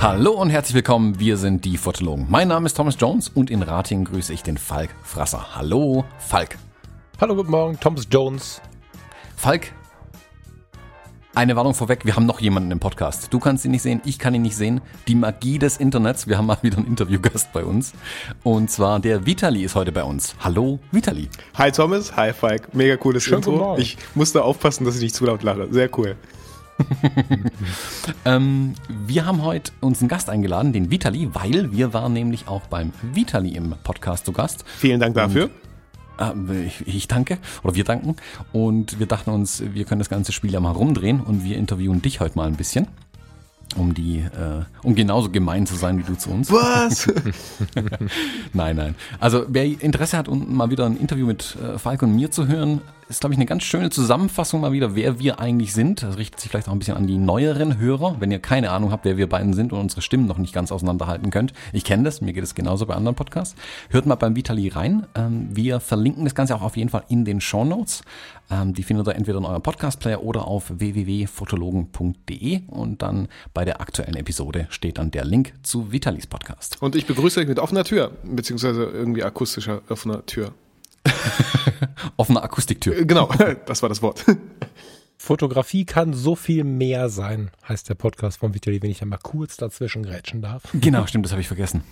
Hallo und herzlich willkommen, wir sind die Fotologen. Mein Name ist Thomas Jones und in Ratingen grüße ich den Falk Frasser. Hallo, Falk. Hallo, guten Morgen, Thomas Jones. Falk, eine Warnung vorweg, wir haben noch jemanden im Podcast. Du kannst ihn nicht sehen, ich kann ihn nicht sehen. Die Magie des Internets, wir haben mal wieder einen Interviewgast bei uns. Und zwar der Vitali ist heute bei uns. Hallo, Vitali. Hi Thomas, hi Falk. Mega cooles Schön Intro. Ich musste aufpassen, dass ich nicht zu laut lache. Sehr cool. ähm, wir haben heute uns einen Gast eingeladen, den Vitali, weil wir waren nämlich auch beim Vitali im Podcast zu Gast. Vielen Dank dafür. Und, ich, ich, danke oder wir danken und wir dachten uns, wir können das ganze Spiel ja mal rumdrehen und wir interviewen dich heute mal ein bisschen um die, äh, um genauso gemein zu sein wie du zu uns. Was? nein, nein. Also wer Interesse hat, um mal wieder ein Interview mit äh, Falk und mir zu hören, ist, glaube ich, eine ganz schöne Zusammenfassung mal wieder, wer wir eigentlich sind. Das richtet sich vielleicht auch ein bisschen an die neueren Hörer, wenn ihr keine Ahnung habt, wer wir beiden sind und unsere Stimmen noch nicht ganz auseinanderhalten könnt. Ich kenne das, mir geht es genauso bei anderen Podcasts. Hört mal beim Vitali rein. Ähm, wir verlinken das Ganze auch auf jeden Fall in den Show Notes. Ähm, die findet ihr entweder in eurem Podcast-Player oder auf www.fotologen.de und dann bei der aktuellen Episode steht dann der Link zu Vitalis Podcast. Und ich begrüße euch mit offener Tür, beziehungsweise irgendwie akustischer offener Tür. Offene Akustiktür. Äh, genau, das war das Wort. Fotografie kann so viel mehr sein, heißt der Podcast von Vitali, wenn ich einmal kurz dazwischen grätschen darf. Genau, stimmt, das habe ich vergessen.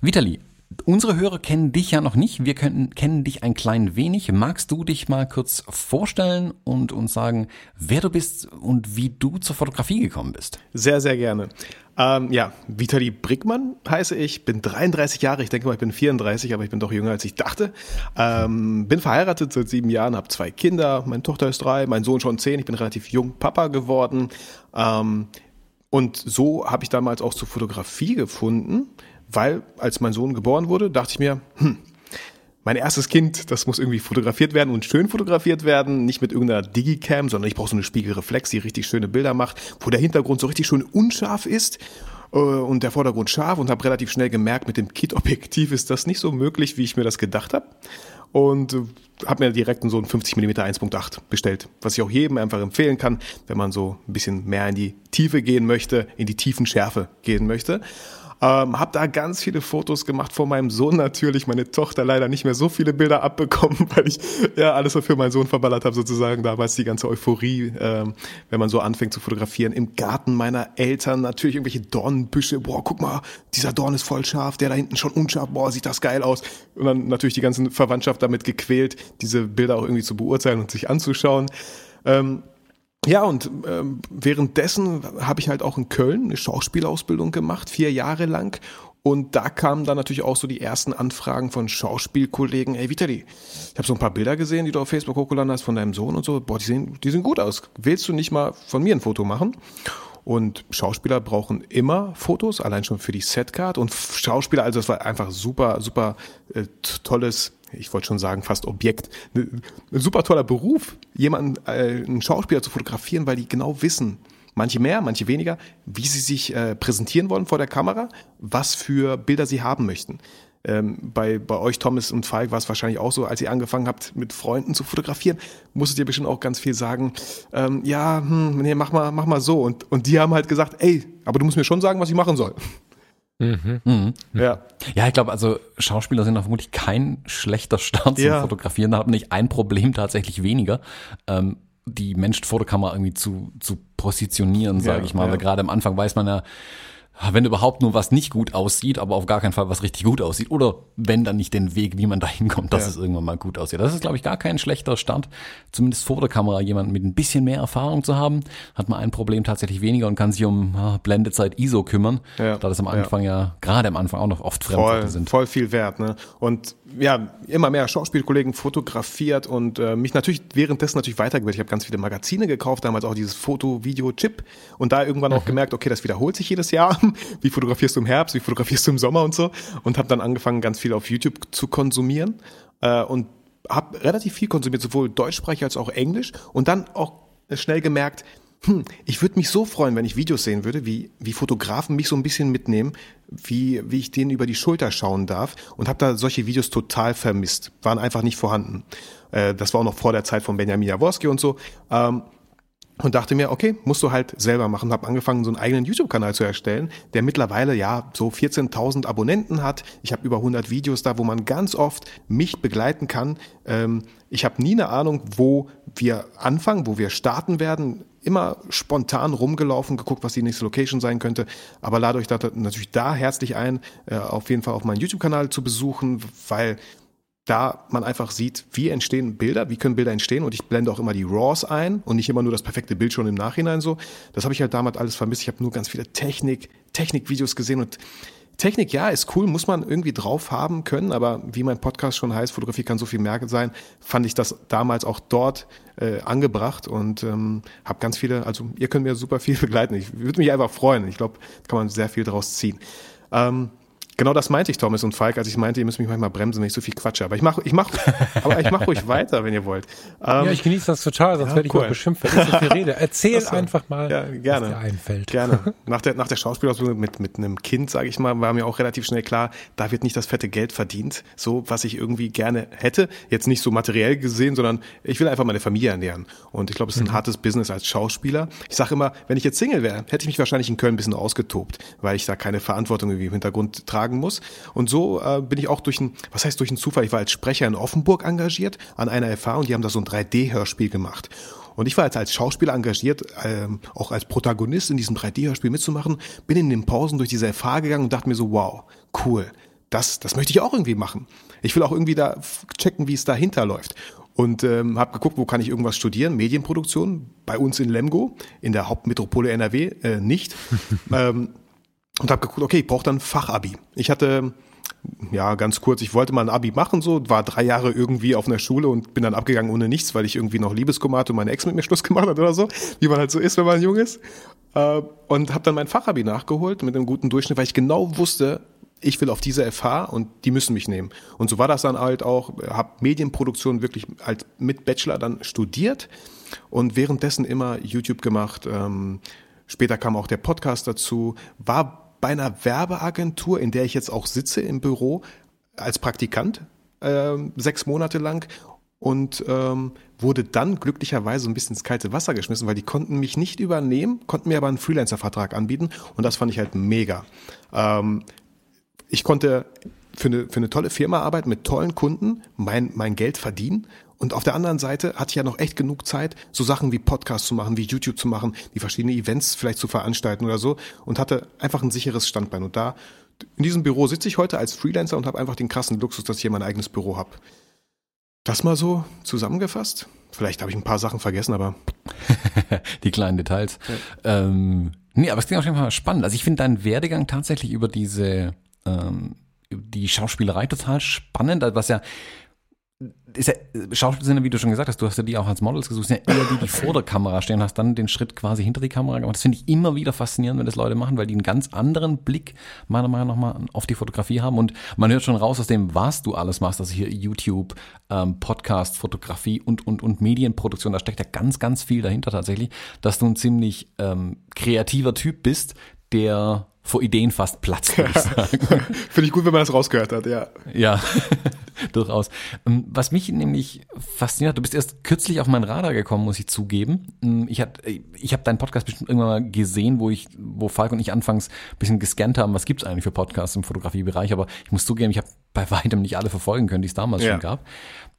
Vitali, Unsere Hörer kennen dich ja noch nicht. Wir können, kennen dich ein klein wenig. Magst du dich mal kurz vorstellen und uns sagen, wer du bist und wie du zur Fotografie gekommen bist? Sehr, sehr gerne. Ähm, ja, Vitali Brickmann heiße ich, bin 33 Jahre, ich denke mal, ich bin 34, aber ich bin doch jünger, als ich dachte. Ähm, bin verheiratet seit sieben Jahren, habe zwei Kinder, meine Tochter ist drei, mein Sohn schon zehn, ich bin relativ jung Papa geworden. Ähm, und so habe ich damals auch zur Fotografie gefunden weil als mein Sohn geboren wurde, dachte ich mir, hm, mein erstes Kind, das muss irgendwie fotografiert werden und schön fotografiert werden, nicht mit irgendeiner Digicam, sondern ich brauche so eine Spiegelreflex, die richtig schöne Bilder macht, wo der Hintergrund so richtig schön unscharf ist äh, und der Vordergrund scharf und habe relativ schnell gemerkt, mit dem Kit-Objektiv ist das nicht so möglich, wie ich mir das gedacht habe und äh, habe mir direkt so einen 50 mm 1.8 bestellt, was ich auch jedem einfach empfehlen kann, wenn man so ein bisschen mehr in die Tiefe gehen möchte, in die tiefen Schärfe gehen möchte. Ähm, hab da ganz viele Fotos gemacht vor meinem Sohn natürlich. Meine Tochter leider nicht mehr so viele Bilder abbekommen, weil ich ja alles für meinen Sohn verballert habe sozusagen. Damals die ganze Euphorie, ähm, wenn man so anfängt zu fotografieren. Im Garten meiner Eltern natürlich irgendwelche Dornenbüsche. Boah, guck mal, dieser Dorn ist voll scharf, der da hinten schon unscharf. Boah, sieht das geil aus. Und dann natürlich die ganze Verwandtschaft damit gequält, diese Bilder auch irgendwie zu beurteilen und sich anzuschauen. Ähm, ja, und ähm, währenddessen habe ich halt auch in Köln eine Schauspielausbildung gemacht, vier Jahre lang. Und da kamen dann natürlich auch so die ersten Anfragen von Schauspielkollegen. Hey Vitali, ich habe so ein paar Bilder gesehen, die du auf Facebook hochgeladen hast von deinem Sohn und so. Boah, die sehen, die sehen gut aus. Willst du nicht mal von mir ein Foto machen? Und Schauspieler brauchen immer Fotos, allein schon für die Setcard. Und Schauspieler, also das war einfach super, super äh, tolles ich wollte schon sagen, fast Objekt. Ein super toller Beruf, jemanden, äh, einen Schauspieler zu fotografieren, weil die genau wissen, manche mehr, manche weniger, wie sie sich äh, präsentieren wollen vor der Kamera, was für Bilder sie haben möchten. Ähm, bei, bei euch, Thomas und Falk, war es wahrscheinlich auch so, als ihr angefangen habt, mit Freunden zu fotografieren, musstet ihr bestimmt auch ganz viel sagen, ähm, ja, hm, nee, mach mal, mach mal so. Und, und die haben halt gesagt, ey, aber du musst mir schon sagen, was ich machen soll. Mhm. Mhm. Ja. Ja, ich glaube, also Schauspieler sind da vermutlich kein schlechter Start zum ja. Fotografieren. Da hat man nicht ein Problem tatsächlich weniger. Ähm, die Menschen vor der Kamera irgendwie zu, zu positionieren, sage ja, ich mal. Ja. Weil gerade am Anfang weiß man ja, wenn überhaupt nur was nicht gut aussieht, aber auf gar keinen Fall was richtig gut aussieht. Oder wenn dann nicht den Weg, wie man da hinkommt, dass ja. es irgendwann mal gut aussieht. Das ist, glaube ich, gar kein schlechter Start. Zumindest vor der Kamera jemanden mit ein bisschen mehr Erfahrung zu haben, hat man ein Problem tatsächlich weniger und kann sich um ah, Blendezeit ISO kümmern, ja. da das am Anfang ja, ja gerade am Anfang auch noch oft Fremdworte sind. Voll viel wert. Ne? Und ja, immer mehr Schauspielkollegen fotografiert und äh, mich natürlich währenddessen natürlich weitergebildet. Ich habe ganz viele Magazine gekauft, damals auch dieses Foto-Video-Chip und da irgendwann auch mhm. gemerkt, okay, das wiederholt sich jedes Jahr. Wie fotografierst du im Herbst, wie fotografierst du im Sommer und so und habe dann angefangen, ganz viel auf YouTube zu konsumieren äh, und habe relativ viel konsumiert, sowohl deutschsprachig als auch Englisch und dann auch schnell gemerkt, hm, ich würde mich so freuen, wenn ich Videos sehen würde, wie, wie Fotografen mich so ein bisschen mitnehmen, wie, wie ich denen über die Schulter schauen darf und habe da solche Videos total vermisst, waren einfach nicht vorhanden. Äh, das war auch noch vor der Zeit von Benjamin Jaworski und so. Ähm, und dachte mir, okay, musst du halt selber machen. Habe angefangen, so einen eigenen YouTube-Kanal zu erstellen, der mittlerweile ja so 14.000 Abonnenten hat. Ich habe über 100 Videos da, wo man ganz oft mich begleiten kann. Ähm, ich habe nie eine Ahnung, wo wir anfangen, wo wir starten werden. Immer spontan rumgelaufen, geguckt, was die nächste Location sein könnte. Aber lade euch da natürlich da herzlich ein, äh, auf jeden Fall auf meinen YouTube-Kanal zu besuchen, weil da man einfach sieht, wie entstehen Bilder, wie können Bilder entstehen und ich blende auch immer die RAWs ein und nicht immer nur das perfekte Bild schon im Nachhinein so. Das habe ich halt damals alles vermisst. Ich habe nur ganz viele Technik, Technikvideos gesehen und Technik, ja, ist cool, muss man irgendwie drauf haben können, aber wie mein Podcast schon heißt, Fotografie kann so viel mehr sein, fand ich das damals auch dort äh, angebracht und ähm, habe ganz viele, also ihr könnt mir super viel begleiten. Ich würde mich einfach freuen. Ich glaube, kann man sehr viel daraus ziehen. Ähm, Genau das meinte ich, Thomas und Falk, als ich meinte, ihr müsst mich manchmal bremsen, wenn ich so viel quatsche. Aber ich mache ich mach, aber ich mach ruhig weiter, wenn ihr wollt. Ähm, ja, ich genieße das total, sonst ja, werde ich cool. mal beschimpft, wenn ich so viel rede. Erzähl so. einfach mal, ja, gerne. was dir einfällt. Gerne. Nach der, nach der Schauspielausbildung mit, mit einem Kind, sage ich mal, war mir auch relativ schnell klar, da wird nicht das fette Geld verdient, so was ich irgendwie gerne hätte. Jetzt nicht so materiell gesehen, sondern ich will einfach meine Familie ernähren. Und ich glaube, es ist ein mhm. hartes Business als Schauspieler. Ich sage immer, wenn ich jetzt Single wäre, hätte ich mich wahrscheinlich in Köln ein bisschen ausgetobt, weil ich da keine Verantwortung irgendwie im Hintergrund tragen muss. Und und so äh, bin ich auch durch ein, was heißt durch einen Zufall, ich war als Sprecher in Offenburg engagiert an einer FH und die haben da so ein 3D-Hörspiel gemacht. Und ich war jetzt als Schauspieler engagiert, ähm, auch als Protagonist in diesem 3D-Hörspiel mitzumachen, bin in den Pausen durch diese FH gegangen und dachte mir so, wow, cool, das, das möchte ich auch irgendwie machen. Ich will auch irgendwie da checken, wie es dahinter läuft. Und ähm, habe geguckt, wo kann ich irgendwas studieren? Medienproduktion, bei uns in Lemgo, in der Hauptmetropole NRW, äh, nicht. ähm, und habe geguckt, okay, ich brauche dann Fachabi. Ich hatte ja, ganz kurz, ich wollte mal ein Abi machen, so, war drei Jahre irgendwie auf einer Schule und bin dann abgegangen ohne nichts, weil ich irgendwie noch Liebeskummer hatte und meine Ex mit mir Schluss gemacht hat oder so, wie man halt so ist, wenn man jung ist. Äh, und habe dann mein Fachabi nachgeholt mit einem guten Durchschnitt, weil ich genau wusste, ich will auf diese FH und die müssen mich nehmen. Und so war das dann halt auch, habe Medienproduktion wirklich als mit Bachelor dann studiert und währenddessen immer YouTube gemacht. Ähm, später kam auch der Podcast dazu, war bei einer Werbeagentur, in der ich jetzt auch sitze im Büro als Praktikant, äh, sechs Monate lang und ähm, wurde dann glücklicherweise ein bisschen ins kalte Wasser geschmissen, weil die konnten mich nicht übernehmen, konnten mir aber einen Freelancer-Vertrag anbieten und das fand ich halt mega. Ähm, ich konnte für eine, für eine tolle Firma arbeiten mit tollen Kunden, mein, mein Geld verdienen und auf der anderen Seite hatte ich ja noch echt genug Zeit, so Sachen wie Podcasts zu machen, wie YouTube zu machen, die verschiedene Events vielleicht zu veranstalten oder so und hatte einfach ein sicheres Standbein. Und da, in diesem Büro sitze ich heute als Freelancer und habe einfach den krassen Luxus, dass ich hier mein eigenes Büro habe. Das mal so zusammengefasst. Vielleicht habe ich ein paar Sachen vergessen, aber. die kleinen Details. Ja. Ähm, nee, aber es klingt auf jeden Fall spannend. Also ich finde deinen Werdegang tatsächlich über diese, ähm, die Schauspielerei total spannend, was ja ist ja, ja, wie du schon gesagt hast, du hast ja die auch als Models gesucht, sind ja eher die, die vor der Kamera stehen, hast dann den Schritt quasi hinter die Kamera gemacht. Das finde ich immer wieder faszinierend, wenn das Leute machen, weil die einen ganz anderen Blick meiner Meinung nach mal auf die Fotografie haben und man hört schon raus aus dem, was du alles machst, also hier YouTube, ähm, Podcast, Fotografie und, und, und Medienproduktion, da steckt ja ganz, ganz viel dahinter tatsächlich, dass du ein ziemlich ähm, kreativer Typ bist, der vor Ideen fast platzt, würde ich sagen. Finde ich gut, wenn man das rausgehört hat, ja. Ja, durchaus. Ähm, was mich nämlich fasziniert, du bist erst kürzlich auf mein Radar gekommen, muss ich zugeben. Ähm, ich habe ich hab deinen Podcast bestimmt irgendwann mal gesehen, wo ich, wo Falk und ich anfangs ein bisschen gescannt haben, was gibt's eigentlich für Podcasts im Fotografiebereich, aber ich muss zugeben, ich habe bei weitem nicht alle verfolgen können, die es damals ja. schon gab.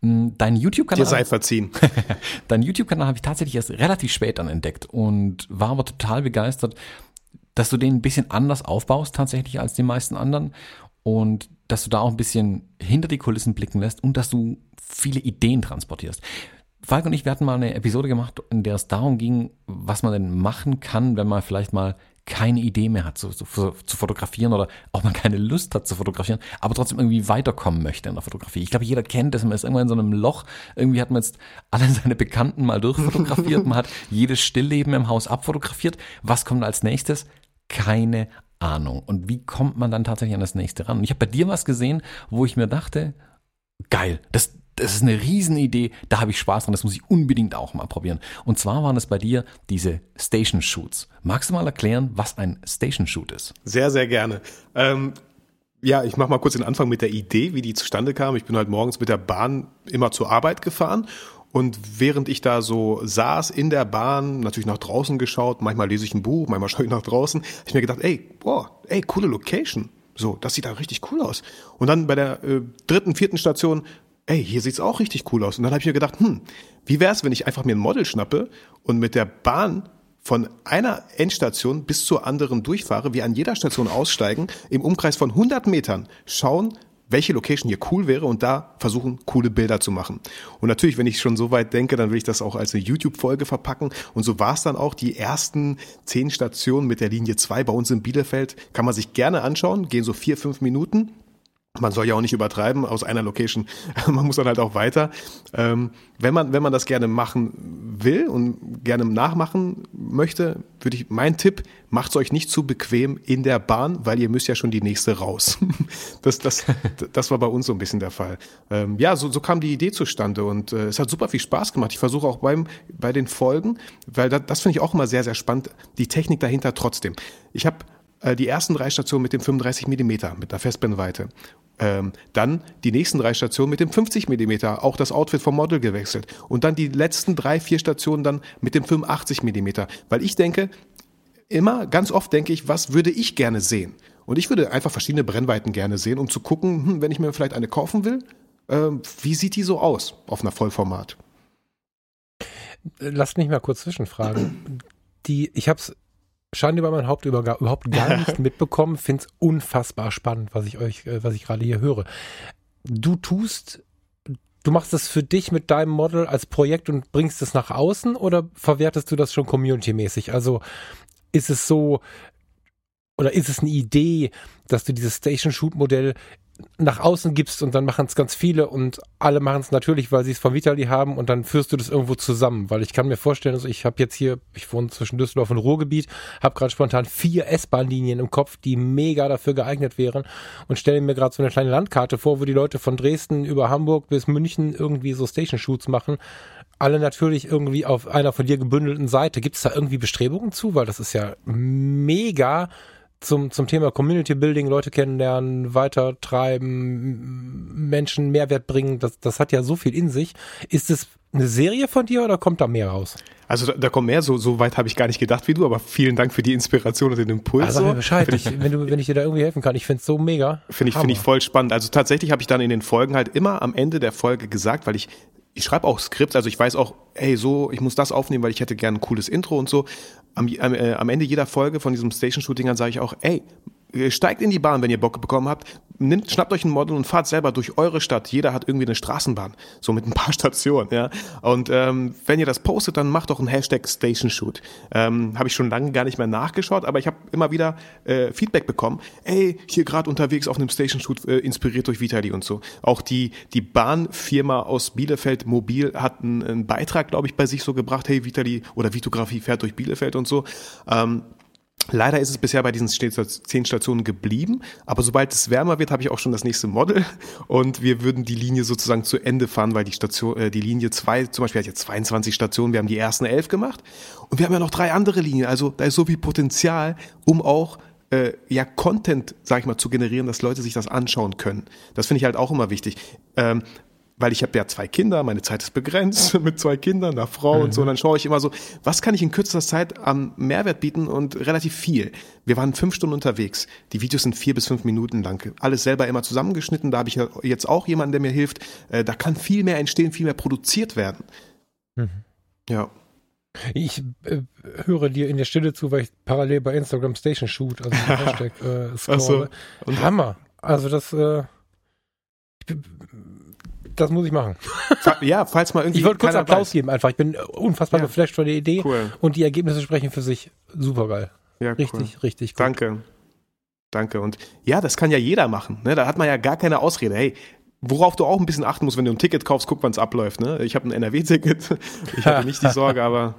Ähm, dein YouTube-Kanal. Dir sei verziehen. dein YouTube-Kanal habe ich tatsächlich erst relativ spät dann entdeckt und war aber total begeistert, dass du den ein bisschen anders aufbaust tatsächlich als die meisten anderen und dass du da auch ein bisschen hinter die Kulissen blicken lässt und dass du viele Ideen transportierst. Falk und ich, wir hatten mal eine Episode gemacht, in der es darum ging, was man denn machen kann, wenn man vielleicht mal keine Idee mehr hat zu, zu, zu, fotografieren oder auch mal keine Lust hat zu fotografieren, aber trotzdem irgendwie weiterkommen möchte in der Fotografie. Ich glaube, jeder kennt das, man ist irgendwann in so einem Loch, irgendwie hat man jetzt alle seine Bekannten mal durchfotografiert, man hat jedes Stillleben im Haus abfotografiert. Was kommt als nächstes? keine Ahnung. Und wie kommt man dann tatsächlich an das nächste ran? Und ich habe bei dir was gesehen, wo ich mir dachte, geil, das, das ist eine Riesenidee, da habe ich Spaß dran, das muss ich unbedingt auch mal probieren. Und zwar waren es bei dir diese Station Shoots. Magst du mal erklären, was ein Station Shoot ist? Sehr, sehr gerne. Ähm, ja, ich mache mal kurz den Anfang mit der Idee, wie die zustande kam. Ich bin halt morgens mit der Bahn immer zur Arbeit gefahren und während ich da so saß in der Bahn, natürlich nach draußen geschaut, manchmal lese ich ein Buch, manchmal schaue ich nach draußen, habe ich mir gedacht, ey, boah, ey, coole Location. So, das sieht da richtig cool aus. Und dann bei der äh, dritten, vierten Station, ey, hier sieht's auch richtig cool aus. Und dann habe ich mir gedacht, hm, wie wär's, wenn ich einfach mir ein Model schnappe und mit der Bahn von einer Endstation bis zur anderen durchfahre, wir an jeder Station aussteigen, im Umkreis von 100 Metern schauen, welche Location hier cool wäre und da versuchen, coole Bilder zu machen. Und natürlich, wenn ich schon so weit denke, dann will ich das auch als eine YouTube-Folge verpacken. Und so war es dann auch. Die ersten zehn Stationen mit der Linie 2 bei uns in Bielefeld kann man sich gerne anschauen, gehen so vier, fünf Minuten man soll ja auch nicht übertreiben aus einer Location. man muss dann halt auch weiter. Ähm, wenn man wenn man das gerne machen will und gerne nachmachen möchte, würde ich mein Tipp: Macht's euch nicht zu bequem in der Bahn, weil ihr müsst ja schon die nächste raus. das das das war bei uns so ein bisschen der Fall. Ähm, ja, so so kam die Idee zustande und äh, es hat super viel Spaß gemacht. Ich versuche auch beim bei den Folgen, weil das, das finde ich auch immer sehr sehr spannend. Die Technik dahinter trotzdem. Ich habe äh, die ersten drei Stationen mit dem 35 Millimeter mit der Festbrennweite ähm, dann die nächsten drei Stationen mit dem 50 Millimeter, auch das Outfit vom Model gewechselt. Und dann die letzten drei, vier Stationen dann mit dem 85 Millimeter. Weil ich denke, immer, ganz oft denke ich, was würde ich gerne sehen? Und ich würde einfach verschiedene Brennweiten gerne sehen, um zu gucken, hm, wenn ich mir vielleicht eine kaufen will, äh, wie sieht die so aus auf einer Vollformat? Lass mich mal kurz zwischenfragen. Die, ich habe es Schande über mein Haupt über, überhaupt gar nicht mitbekommen. Finde es unfassbar spannend, was ich euch, äh, was ich gerade hier höre. Du tust, du machst das für dich mit deinem Model als Projekt und bringst es nach außen oder verwertest du das schon community-mäßig? Also ist es so, oder ist es eine Idee, dass du dieses Station Shoot Modell nach außen gibst und dann machen es ganz viele und alle machen es natürlich, weil sie es von Vitali haben und dann führst du das irgendwo zusammen, weil ich kann mir vorstellen, also ich habe jetzt hier, ich wohne zwischen Düsseldorf und Ruhrgebiet, habe gerade spontan vier S-Bahn-Linien im Kopf, die mega dafür geeignet wären und stelle mir gerade so eine kleine Landkarte vor, wo die Leute von Dresden über Hamburg bis München irgendwie so Station-Shoots machen alle natürlich irgendwie auf einer von dir gebündelten Seite. Gibt es da irgendwie Bestrebungen zu? Weil das ist ja mega zum, zum Thema Community Building, Leute kennenlernen, weitertreiben, Menschen Mehrwert bringen, das, das hat ja so viel in sich. Ist es eine Serie von dir oder kommt da mehr raus? Also da, da kommt mehr, so, so weit habe ich gar nicht gedacht wie du, aber vielen Dank für die Inspiration und den Impuls. Also mir Bescheid, ich, wenn, du, wenn ich dir da irgendwie helfen kann. Ich finde es so mega. Finde ich, finde ich voll spannend. Also tatsächlich habe ich dann in den Folgen halt immer am Ende der Folge gesagt, weil ich ich schreibe auch Skripts, also ich weiß auch, hey, so, ich muss das aufnehmen, weil ich hätte gern ein cooles Intro und so. Am, am, äh, am Ende jeder Folge von diesem Station-Shooting dann sage ich auch, ey, steigt in die Bahn, wenn ihr Bock bekommen habt, nimmt, schnappt euch ein Model und fahrt selber durch eure Stadt. Jeder hat irgendwie eine Straßenbahn, so mit ein paar Stationen, ja. Und ähm, wenn ihr das postet, dann macht doch ein Hashtag Station Shoot. Ähm, habe ich schon lange gar nicht mehr nachgeschaut, aber ich habe immer wieder äh, Feedback bekommen. Ey, hier gerade unterwegs auf einem Station Shoot, äh, inspiriert durch Vitali und so. Auch die die Bahnfirma aus Bielefeld Mobil hat einen, einen Beitrag, glaube ich, bei sich so gebracht. Hey, Vitali oder Vitografie fährt durch Bielefeld und so. Ähm, Leider ist es bisher bei diesen zehn Stationen geblieben, aber sobald es wärmer wird, habe ich auch schon das nächste Model und wir würden die Linie sozusagen zu Ende fahren, weil die Station, äh, die Linie zwei zum Beispiel hat jetzt 22 Stationen, wir haben die ersten elf gemacht und wir haben ja noch drei andere Linien, also da ist so viel Potenzial, um auch äh, ja Content, sag ich mal, zu generieren, dass Leute sich das anschauen können. Das finde ich halt auch immer wichtig. Ähm, weil ich habe ja zwei Kinder, meine Zeit ist begrenzt mit zwei Kindern, einer Frau mhm. und so. Und dann schaue ich immer so, was kann ich in kürzester Zeit am Mehrwert bieten und relativ viel. Wir waren fünf Stunden unterwegs. Die Videos sind vier bis fünf Minuten lang. Alles selber immer zusammengeschnitten. Da habe ich jetzt auch jemanden, der mir hilft. Äh, da kann viel mehr entstehen, viel mehr produziert werden. Mhm. Ja. Ich äh, höre dir in der Stille zu, weil ich parallel bei Instagram Station Shoot, also Hashtag äh, scrolle. So. Hammer. Also das äh, ich, das muss ich machen. Ja, falls mal irgendwie. Ich wollte kurz Applaus weiß. geben einfach. Ich bin unfassbar ja. geflasht von der Idee. Cool. Und die Ergebnisse sprechen für sich. Super geil. Ja, richtig, cool. richtig gut. Danke. Danke. Und ja, das kann ja jeder machen. Ne? Da hat man ja gar keine Ausrede. Hey, worauf du auch ein bisschen achten musst, wenn du ein Ticket kaufst, guck, wann es abläuft. Ne? Ich habe ein NRW-Ticket. Ich habe nicht die Sorge, aber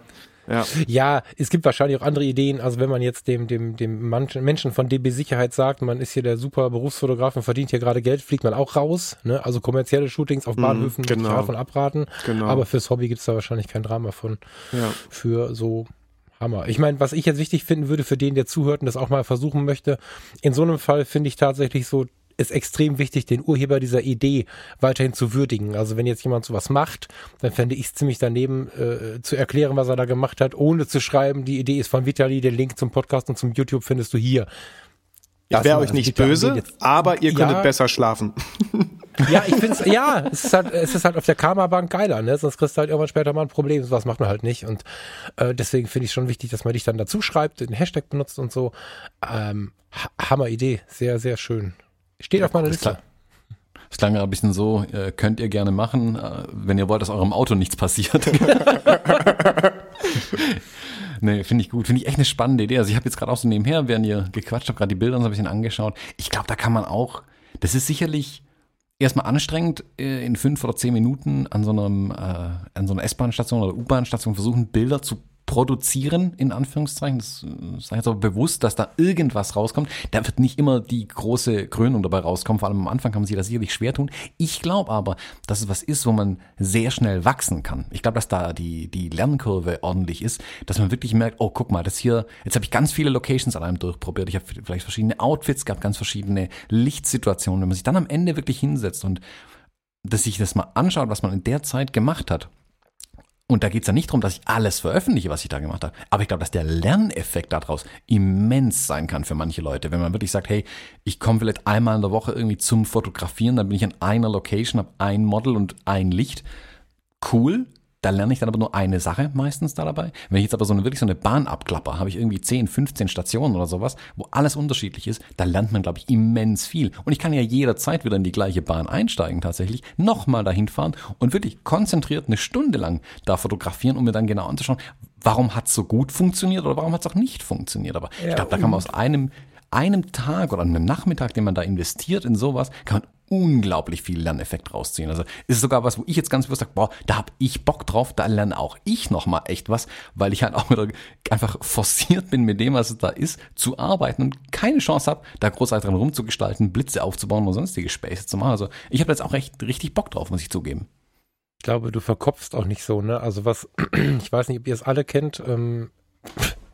Ja. ja, es gibt wahrscheinlich auch andere Ideen. Also wenn man jetzt dem, dem, dem Menschen von DB Sicherheit sagt, man ist hier der super Berufsfotograf und verdient hier gerade Geld, fliegt man auch raus. Ne? Also kommerzielle Shootings auf mhm, Bahnhöfen mm, genau. davon abraten. Genau. Aber fürs Hobby gibt es da wahrscheinlich kein Drama von. Ja. Für so Hammer. Ich meine, was ich jetzt wichtig finden würde für den, der zuhört und das auch mal versuchen möchte, in so einem Fall finde ich tatsächlich so, ist extrem wichtig, den Urheber dieser Idee weiterhin zu würdigen. Also wenn jetzt jemand sowas macht, dann fände ich es ziemlich daneben, äh, zu erklären, was er da gemacht hat, ohne zu schreiben, die Idee ist von Vitali, den Link zum Podcast und zum YouTube findest du hier. Ich wäre euch nicht böse, aber ihr könntet ja, besser schlafen. Ja, ich finde es, ja, es ist halt, es ist halt auf der Karma-Bank geiler, ne? Sonst kriegst du halt irgendwann später mal ein Problem. Was macht man halt nicht. Und äh, deswegen finde ich schon wichtig, dass man dich dann dazu schreibt, den Hashtag benutzt und so. Ähm, Hammer Idee. Sehr, sehr schön. Steht ja, auf meiner Liste. Das klang ja ein bisschen so, äh, könnt ihr gerne machen, äh, wenn ihr wollt, dass eurem Auto nichts passiert. nee, finde ich gut. Finde ich echt eine spannende Idee. Also ich habe jetzt gerade auch so nebenher, während ihr gequatscht habt, gerade die Bilder so ein bisschen angeschaut. Ich glaube, da kann man auch, das ist sicherlich erstmal anstrengend, äh, in fünf oder zehn Minuten an so einem, an so einer S-Bahn-Station oder U-Bahn-Station versuchen, Bilder zu produzieren, in Anführungszeichen. Das äh, sage jetzt aber bewusst, dass da irgendwas rauskommt. Da wird nicht immer die große Krönung dabei rauskommen. Vor allem am Anfang kann man sich das sicherlich schwer tun. Ich glaube aber, dass es was ist, wo man sehr schnell wachsen kann. Ich glaube, dass da die, die Lernkurve ordentlich ist, dass man wirklich merkt, oh, guck mal, das hier, jetzt habe ich ganz viele Locations an einem durchprobiert. Ich habe vielleicht verschiedene Outfits gehabt, ganz verschiedene Lichtsituationen. Wenn man sich dann am Ende wirklich hinsetzt und dass sich das mal anschaut, was man in der Zeit gemacht hat, und da geht es ja nicht darum, dass ich alles veröffentliche, was ich da gemacht habe. Aber ich glaube, dass der Lerneffekt daraus immens sein kann für manche Leute. Wenn man wirklich sagt, hey, ich komme vielleicht einmal in der Woche irgendwie zum Fotografieren, dann bin ich an einer Location, habe ein Model und ein Licht. Cool, da lerne ich dann aber nur eine Sache meistens da dabei. Wenn ich jetzt aber so eine wirklich so eine Bahn abklapper, habe ich irgendwie 10, 15 Stationen oder sowas, wo alles unterschiedlich ist, da lernt man, glaube ich, immens viel. Und ich kann ja jederzeit wieder in die gleiche Bahn einsteigen tatsächlich, nochmal dahin fahren und wirklich konzentriert eine Stunde lang da fotografieren, um mir dann genau anzuschauen, warum hat es so gut funktioniert oder warum hat es auch nicht funktioniert. Aber ja, ich glaube, da kann man aus einem einem Tag oder einem Nachmittag, den man da investiert in sowas, kann man unglaublich viel Lerneffekt rausziehen. Also ist sogar was, wo ich jetzt ganz bewusst sage, boah, da hab ich Bock drauf, da lerne auch ich nochmal echt was, weil ich halt auch einfach forciert bin mit dem, was da ist, zu arbeiten und keine Chance habe, da großartig dran rumzugestalten, Blitze aufzubauen oder sonstige Späße zu machen. Also ich habe jetzt auch echt richtig Bock drauf, muss ich zugeben. Ich glaube, du verkopfst auch nicht so, ne? Also was, ich weiß nicht, ob ihr es alle kennt, ähm,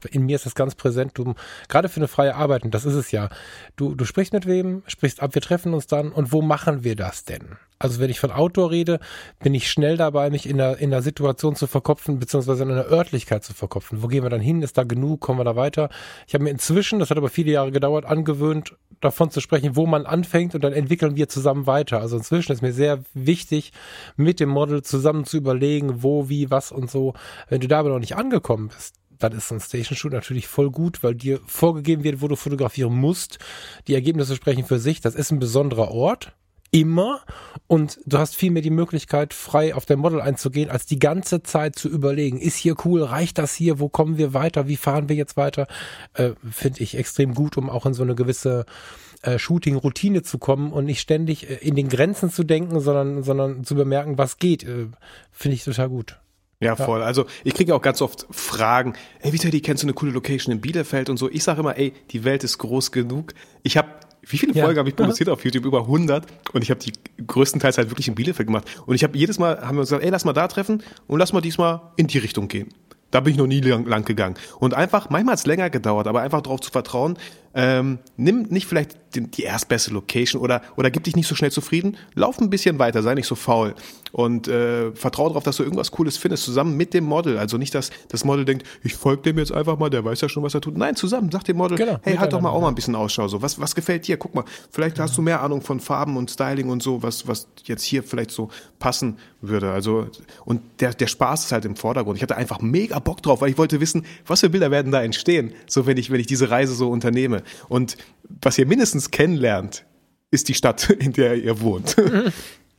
in mir ist das ganz präsent. Du, gerade für eine freie Arbeit, und das ist es ja. Du, du sprichst mit wem, sprichst ab, wir treffen uns dann und wo machen wir das denn? Also wenn ich von Outdoor rede, bin ich schnell dabei, mich in der, in der Situation zu verkopfen, beziehungsweise in einer Örtlichkeit zu verkopfen. Wo gehen wir dann hin? Ist da genug? Kommen wir da weiter? Ich habe mir inzwischen, das hat aber viele Jahre gedauert, angewöhnt, davon zu sprechen, wo man anfängt und dann entwickeln wir zusammen weiter. Also inzwischen ist mir sehr wichtig, mit dem Model zusammen zu überlegen, wo, wie, was und so. Wenn du da aber noch nicht angekommen bist, dann ist so ein Station Shoot natürlich voll gut, weil dir vorgegeben wird, wo du fotografieren musst. Die Ergebnisse sprechen für sich. Das ist ein besonderer Ort. Immer. Und du hast viel mehr die Möglichkeit, frei auf dein Model einzugehen, als die ganze Zeit zu überlegen, ist hier cool, reicht das hier, wo kommen wir weiter, wie fahren wir jetzt weiter? Äh, Finde ich extrem gut, um auch in so eine gewisse äh, Shooting-Routine zu kommen und nicht ständig äh, in den Grenzen zu denken, sondern, sondern zu bemerken, was geht. Äh, Finde ich total gut. Ja, voll. Also ich kriege auch ganz oft Fragen, ey Vitali, kennst du eine coole Location in Bielefeld und so. Ich sage immer, ey, die Welt ist groß genug. Ich habe, wie viele ja. Folgen habe ich produziert auf YouTube? Über 100 und ich habe die größtenteils halt wirklich in Bielefeld gemacht. Und ich habe jedes Mal, haben wir uns gesagt, ey, lass mal da treffen und lass mal diesmal in die Richtung gehen. Da bin ich noch nie lang, lang gegangen. Und einfach, manchmal hat es länger gedauert, aber einfach darauf zu vertrauen, ähm, nimm nicht vielleicht die, die erstbeste Location oder, oder gib dich nicht so schnell zufrieden, lauf ein bisschen weiter, sei nicht so faul und äh, vertraue darauf, dass du irgendwas Cooles findest, zusammen mit dem Model. Also nicht, dass das Model denkt, ich folge dem jetzt einfach mal, der weiß ja schon, was er tut. Nein, zusammen, sag dem Model, genau, hey, halt doch mal auch mal ein bisschen Ausschau. So, was, was gefällt dir? Guck mal, vielleicht hast du mehr Ahnung von Farben und Styling und so, was, was jetzt hier vielleicht so passen würde. Also, und der, der Spaß ist halt im Vordergrund. Ich hatte einfach mega Bock drauf, weil ich wollte wissen, was für Bilder werden da entstehen, so wenn ich, wenn ich diese Reise so unternehme. Und was ihr mindestens kennenlernt, ist die Stadt, in der ihr wohnt.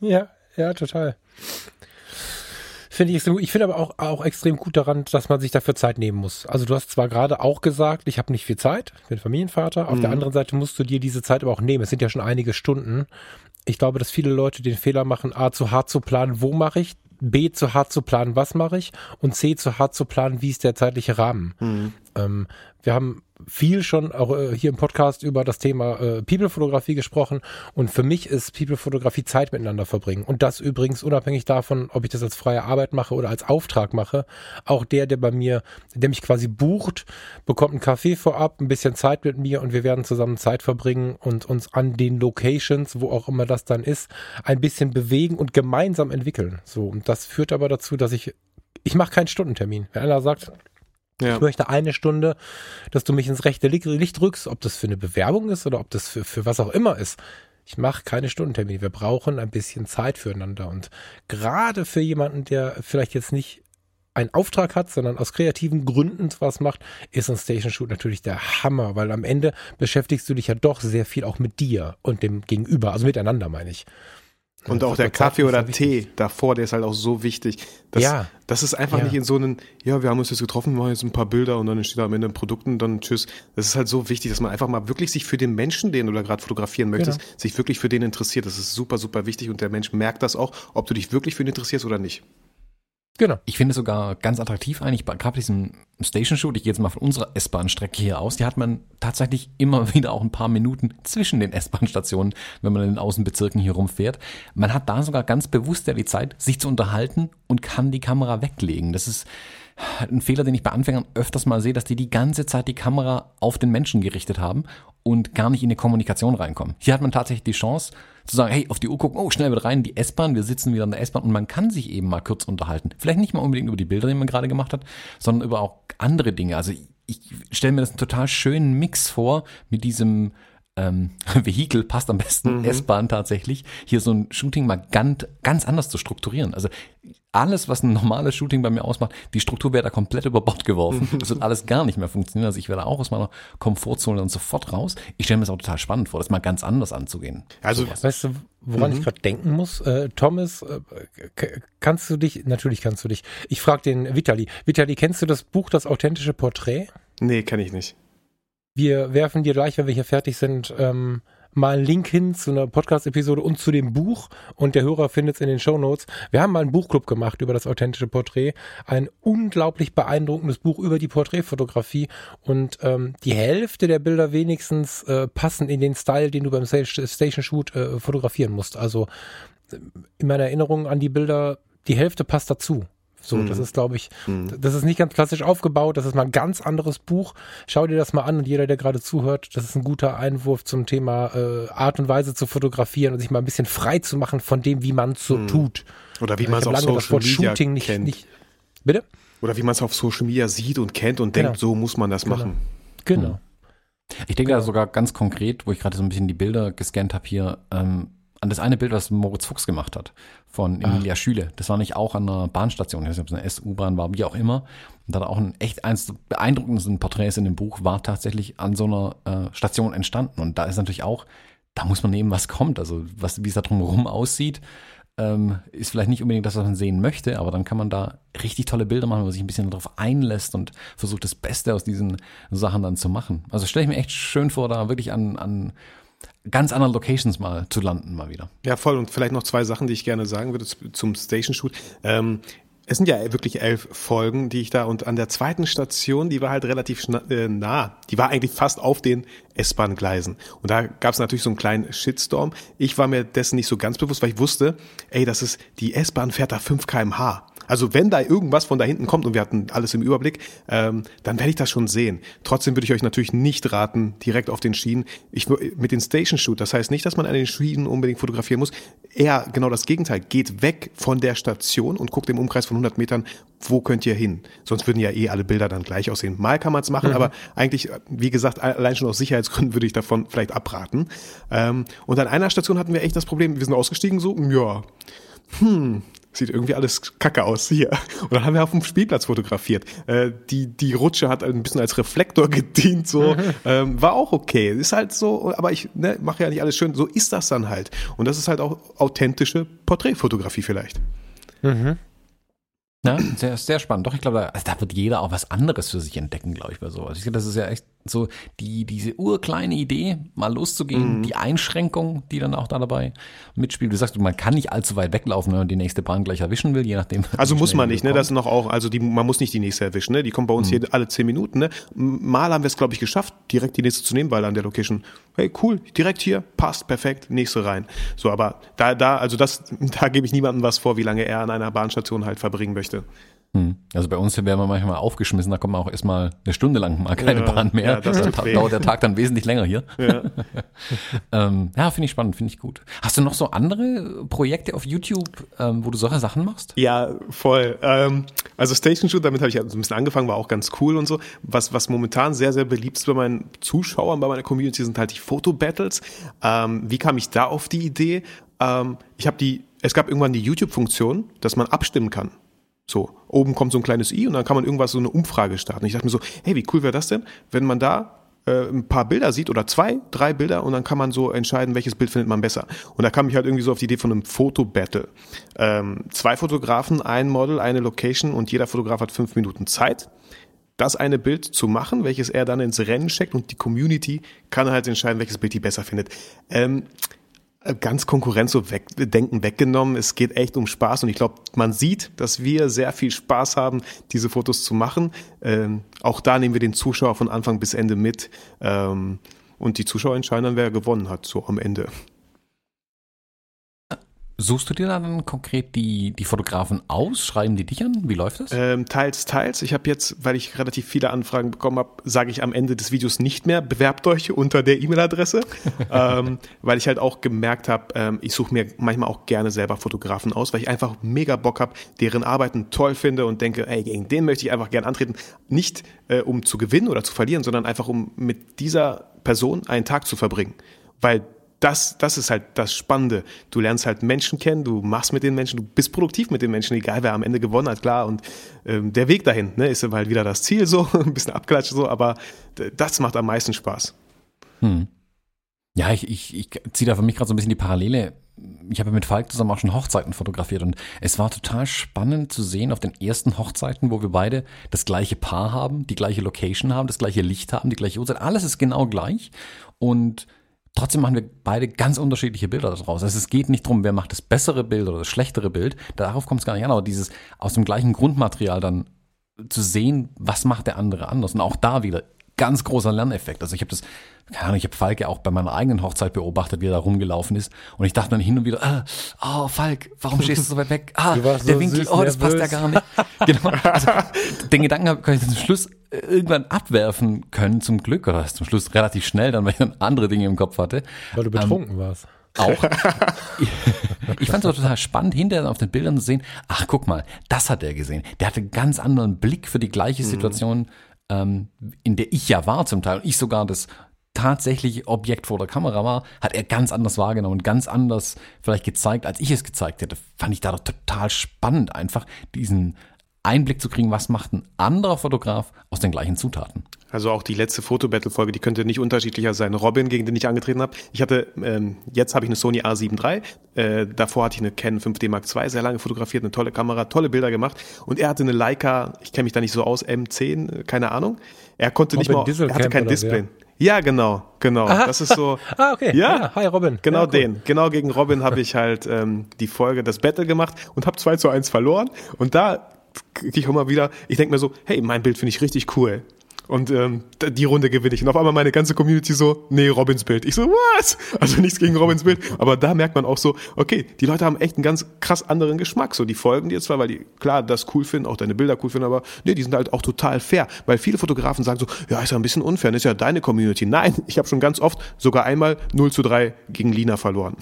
Ja, ja, total. Finde ich, ich finde aber auch, auch extrem gut daran, dass man sich dafür Zeit nehmen muss. Also du hast zwar gerade auch gesagt, ich habe nicht viel Zeit, ich bin Familienvater. Auf mhm. der anderen Seite musst du dir diese Zeit aber auch nehmen. Es sind ja schon einige Stunden. Ich glaube, dass viele Leute den Fehler machen, A, zu hart zu planen, wo mache ich B zu hart zu planen, was mache ich und C zu hart zu planen, wie ist der zeitliche Rahmen. Mhm. Ähm, wir haben viel schon auch äh, hier im Podcast über das Thema äh, People-Fotografie gesprochen und für mich ist People-Fotografie Zeit miteinander verbringen und das übrigens unabhängig davon, ob ich das als freie Arbeit mache oder als Auftrag mache. Auch der, der bei mir, der mich quasi bucht, bekommt einen Kaffee vorab, ein bisschen Zeit mit mir und wir werden zusammen Zeit verbringen und uns an den Locations, wo auch immer das dann ist, ein bisschen bewegen und gemeinsam entwickeln. So und das führt aber dazu, dass ich ich mache keinen Stundentermin. Wenn einer sagt, ja. Ich möchte eine Stunde, dass du mich ins rechte Licht drückst, ob das für eine Bewerbung ist oder ob das für, für was auch immer ist. Ich mache keine Stundentermine. Wir brauchen ein bisschen Zeit füreinander. Und gerade für jemanden, der vielleicht jetzt nicht einen Auftrag hat, sondern aus kreativen Gründen was macht, ist ein Station Shoot natürlich der Hammer, weil am Ende beschäftigst du dich ja doch sehr viel auch mit dir und dem Gegenüber, also miteinander meine ich. Und auch der Kaffee oder Tee davor, der ist halt auch so wichtig. Dass, ja. Das ist einfach ja. nicht in so einen, ja, wir haben uns jetzt getroffen, machen jetzt ein paar Bilder und dann entsteht da am Ende ein Produkt und dann tschüss. Das ist halt so wichtig, dass man einfach mal wirklich sich für den Menschen, den du da gerade fotografieren möchtest, genau. sich wirklich für den interessiert. Das ist super, super wichtig und der Mensch merkt das auch, ob du dich wirklich für ihn interessierst oder nicht. Genau. Ich finde es sogar ganz attraktiv eigentlich, gerade bei diesem Station Shoot, ich gehe jetzt mal von unserer S-Bahn-Strecke hier aus, die hat man tatsächlich immer wieder auch ein paar Minuten zwischen den S-Bahn-Stationen, wenn man in den Außenbezirken hier rumfährt. Man hat da sogar ganz bewusst ja die Zeit, sich zu unterhalten und kann die Kamera weglegen. Das ist ein Fehler, den ich bei Anfängern öfters mal sehe, dass die die ganze Zeit die Kamera auf den Menschen gerichtet haben und gar nicht in eine Kommunikation reinkommen. Hier hat man tatsächlich die Chance zu sagen, hey, auf die Uhr gucken, oh, schnell wieder rein, die S-Bahn, wir sitzen wieder in der S-Bahn und man kann sich eben mal kurz unterhalten. Vielleicht nicht mal unbedingt über die Bilder, die man gerade gemacht hat, sondern über auch andere Dinge. Also ich stelle mir das einen total schönen Mix vor mit diesem ähm, Vehikel passt am besten, mhm. S-Bahn tatsächlich, hier so ein Shooting mal ganz, ganz anders zu strukturieren. Also alles, was ein normales Shooting bei mir ausmacht, die Struktur wäre da komplett über Bord geworfen. Das wird alles gar nicht mehr funktionieren. Also ich werde auch aus meiner Komfortzone dann sofort raus. Ich stelle mir das auch total spannend vor, das mal ganz anders anzugehen. Also, sowas. weißt du, woran mhm. ich gerade denken muss? Äh, Thomas, äh, kannst du dich, natürlich kannst du dich, ich frage den Vitali. Vitali, kennst du das Buch Das authentische Porträt? Nee, kenne ich nicht. Wir werfen dir gleich, wenn wir hier fertig sind, ähm, mal einen Link hin zu einer Podcast-Episode und zu dem Buch und der Hörer findet es in den Show Notes. Wir haben mal einen Buchclub gemacht über das authentische Porträt. Ein unglaublich beeindruckendes Buch über die Porträtfotografie und ähm, die Hälfte der Bilder wenigstens äh, passen in den Style, den du beim Station Shoot äh, fotografieren musst. Also in meiner Erinnerung an die Bilder, die Hälfte passt dazu. So, mhm. das ist, glaube ich, mhm. das ist nicht ganz klassisch aufgebaut, das ist mal ein ganz anderes Buch. Schau dir das mal an und jeder, der gerade zuhört, das ist ein guter Einwurf zum Thema äh, Art und Weise zu fotografieren und sich mal ein bisschen frei zu machen von dem, wie man es so mhm. tut. Oder wie man es auf Social Media Shooting nicht, kennt. Nicht, bitte? Oder wie man es auf Social Media sieht und kennt und genau. denkt, so muss man das genau. machen. Genau. Mhm. Ich denke genau. da sogar ganz konkret, wo ich gerade so ein bisschen die Bilder gescannt habe hier, ähm, an das eine Bild, was Moritz Fuchs gemacht hat, von Emilia Ach. Schüle. Das war nicht auch an einer Bahnstation, ich weiß nicht, ob es eine S-U-Bahn war, wie auch immer. Und da hat auch ein echt eins der beeindruckendsten Porträts in dem Buch, war tatsächlich an so einer äh, Station entstanden. Und da ist natürlich auch, da muss man nehmen, was kommt. Also was, wie es da drumherum aussieht, ähm, ist vielleicht nicht unbedingt das, was man sehen möchte, aber dann kann man da richtig tolle Bilder machen, wo man sich ein bisschen darauf einlässt und versucht, das Beste aus diesen Sachen dann zu machen. Also stelle ich mir echt schön vor, da wirklich an, an ganz anderen Locations mal zu landen mal wieder. Ja, voll. Und vielleicht noch zwei Sachen, die ich gerne sagen würde zum Station Shoot. Ähm, es sind ja wirklich elf Folgen, die ich da und an der zweiten Station, die war halt relativ äh, nah. Die war eigentlich fast auf den S-Bahn-Gleisen. Und da gab es natürlich so einen kleinen Shitstorm. Ich war mir dessen nicht so ganz bewusst, weil ich wusste, ey, das ist, die S-Bahn fährt da 5 kmh. Also wenn da irgendwas von da hinten kommt und wir hatten alles im Überblick, ähm, dann werde ich das schon sehen. Trotzdem würde ich euch natürlich nicht raten, direkt auf den Schienen. Ich mit den Station Shoot, das heißt nicht, dass man an den Schienen unbedingt fotografieren muss. Eher genau das Gegenteil. Geht weg von der Station und guckt im Umkreis von 100 Metern, wo könnt ihr hin? Sonst würden ja eh alle Bilder dann gleich aussehen. Mal kann man es machen, mhm. aber eigentlich, wie gesagt, allein schon aus Sicherheitsgründen würde ich davon vielleicht abraten. Ähm, und an einer Station hatten wir echt das Problem, wir sind ausgestiegen so, ja, hm, sieht irgendwie alles kacke aus hier. Und dann haben wir auf dem Spielplatz fotografiert. Äh, die, die Rutsche hat ein bisschen als Reflektor gedient, so. Ähm, war auch okay. Ist halt so, aber ich ne, mache ja nicht alles schön. So ist das dann halt. Und das ist halt auch authentische Porträtfotografie vielleicht. Mhm. Ja, sehr, sehr spannend. Doch, ich glaube, da, also da wird jeder auch was anderes für sich entdecken, glaube ich, bei sowas. Ich glaube, das ist ja echt so die, diese urkleine Idee, mal loszugehen, mhm. die Einschränkung, die dann auch da dabei mitspielt. Du sagst, man kann nicht allzu weit weglaufen, wenn man die nächste Bahn gleich erwischen will, je nachdem. Also muss man nicht, ne? Das ist noch auch, also die, man muss nicht die nächste erwischen, ne? Die kommt bei uns mhm. hier alle zehn Minuten, ne? Mal haben wir es, glaube ich, geschafft, direkt die nächste zu nehmen, weil an der Location, hey, cool, direkt hier, passt, perfekt, nächste rein. So, aber da, da, also das, da gebe ich niemandem was vor, wie lange er an einer Bahnstation halt verbringen möchte. Hm. Also bei uns werden wir manchmal aufgeschmissen, da kommt man auch erstmal eine Stunde lang mal keine ja, Bahn mehr. Ja, das da dauert der Tag dann wesentlich länger hier. Ja, ähm, ja finde ich spannend, finde ich gut. Hast du noch so andere Projekte auf YouTube, ähm, wo du solche Sachen machst? Ja, voll. Ähm, also Station Shoot, damit habe ich so ein bisschen angefangen, war auch ganz cool und so. Was, was momentan sehr, sehr beliebt ist bei meinen Zuschauern, bei meiner Community, sind halt die Fotobattles. Ähm, wie kam ich da auf die Idee? Ähm, ich habe die, es gab irgendwann die YouTube-Funktion, dass man abstimmen kann. So, oben kommt so ein kleines i und dann kann man irgendwas so eine Umfrage starten. Ich dachte mir so, hey, wie cool wäre das denn, wenn man da äh, ein paar Bilder sieht oder zwei, drei Bilder und dann kann man so entscheiden, welches Bild findet man besser. Und da kam ich halt irgendwie so auf die Idee von einem Foto-Battle. Ähm, zwei Fotografen, ein Model, eine Location und jeder Fotograf hat fünf Minuten Zeit das eine Bild zu machen, welches er dann ins Rennen steckt und die Community kann halt entscheiden, welches Bild die besser findet. Ähm, ganz Konkurrenz so weg, Denken weggenommen. Es geht echt um Spaß und ich glaube, man sieht, dass wir sehr viel Spaß haben, diese Fotos zu machen. Ähm, auch da nehmen wir den Zuschauer von Anfang bis Ende mit ähm, und die Zuschauer entscheiden dann, wer gewonnen hat, so am Ende. Suchst du dir dann konkret die, die Fotografen aus? Schreiben die dich an? Wie läuft das? Ähm, teils, teils. Ich habe jetzt, weil ich relativ viele Anfragen bekommen habe, sage ich am Ende des Videos nicht mehr, bewerbt euch unter der E-Mail-Adresse, ähm, weil ich halt auch gemerkt habe, ähm, ich suche mir manchmal auch gerne selber Fotografen aus, weil ich einfach mega Bock habe, deren Arbeiten toll finde und denke, ey, gegen den möchte ich einfach gerne antreten. Nicht äh, um zu gewinnen oder zu verlieren, sondern einfach um mit dieser Person einen Tag zu verbringen. Weil das, das ist halt das Spannende. Du lernst halt Menschen kennen, du machst mit den Menschen, du bist produktiv mit den Menschen, egal wer am Ende gewonnen hat, klar. Und ähm, der Weg dahin ne, ist halt wieder das Ziel so, ein bisschen abklatscht so, aber das macht am meisten Spaß. Hm. Ja, ich, ich, ich ziehe da für mich gerade so ein bisschen die Parallele. Ich habe mit Falk zusammen auch schon Hochzeiten fotografiert und es war total spannend zu sehen auf den ersten Hochzeiten, wo wir beide das gleiche Paar haben, die gleiche Location haben, das gleiche Licht haben, die gleiche Uhrzeit. Alles ist genau gleich und Trotzdem machen wir beide ganz unterschiedliche Bilder daraus. Also es geht nicht darum, wer macht das bessere Bild oder das schlechtere Bild. Darauf kommt es gar nicht an, aber dieses aus dem gleichen Grundmaterial dann zu sehen, was macht der andere anders. Und auch da wieder ganz großer Lerneffekt. Also ich habe das, keine Ahnung, ich habe Falk ja auch bei meiner eigenen Hochzeit beobachtet, wie er da rumgelaufen ist. Und ich dachte dann hin und wieder, ah, oh Falk, warum stehst du so weit weg? Ah, der so Winkel, oh, das passt ja gar nicht. genau. Also, den Gedanken kann ich zum Schluss irgendwann abwerfen können, zum Glück, oder zum Schluss relativ schnell, dann, weil ich dann andere Dinge im Kopf hatte. Weil du betrunken ähm, warst. Auch. ich fand es total spannend, hinterher auf den Bildern zu sehen, ach guck mal, das hat er gesehen. Der hatte einen ganz anderen Blick für die gleiche mhm. Situation, mhm. ähm, in der ich ja war zum Teil. Und ich sogar das tatsächliche Objekt vor der Kamera war, hat er ganz anders wahrgenommen und ganz anders vielleicht gezeigt, als ich es gezeigt hätte. Fand ich da total spannend, einfach diesen Einblick zu kriegen, was macht ein anderer Fotograf aus den gleichen Zutaten. Also auch die letzte Fotobattle-Folge, die könnte nicht unterschiedlicher sein. Robin, gegen den ich angetreten habe. Ich hatte, ähm, jetzt habe ich eine Sony A7 III, äh, davor hatte ich eine Canon 5D Mark II, sehr lange fotografiert, eine tolle Kamera, tolle Bilder gemacht. Und er hatte eine Leica, ich kenne mich da nicht so aus, M10, äh, keine Ahnung. Er konnte Robin nicht mal, er hatte kein Display. Ja, genau, genau. Aha. Das ist so. ah, okay. Ja, ja hi Robin. Genau ja, cool. den. Genau gegen Robin habe ich halt ähm, die Folge, das Battle gemacht und habe 2 zu 1 verloren. Und da ich immer wieder, ich denke mir so, hey, mein Bild finde ich richtig cool. Und ähm, die Runde gewinne ich. Und auf einmal meine ganze Community so, nee, Robins Bild. Ich so, was? Also nichts gegen Robins Bild. Aber da merkt man auch so, okay, die Leute haben echt einen ganz krass anderen Geschmack. So, die folgen dir zwar, weil die klar das cool finden, auch deine Bilder cool finden, aber nee, die sind halt auch total fair. Weil viele Fotografen sagen so, ja, ist ja ein bisschen unfair, ist ja deine Community. Nein, ich habe schon ganz oft sogar einmal 0 zu 3 gegen Lina verloren.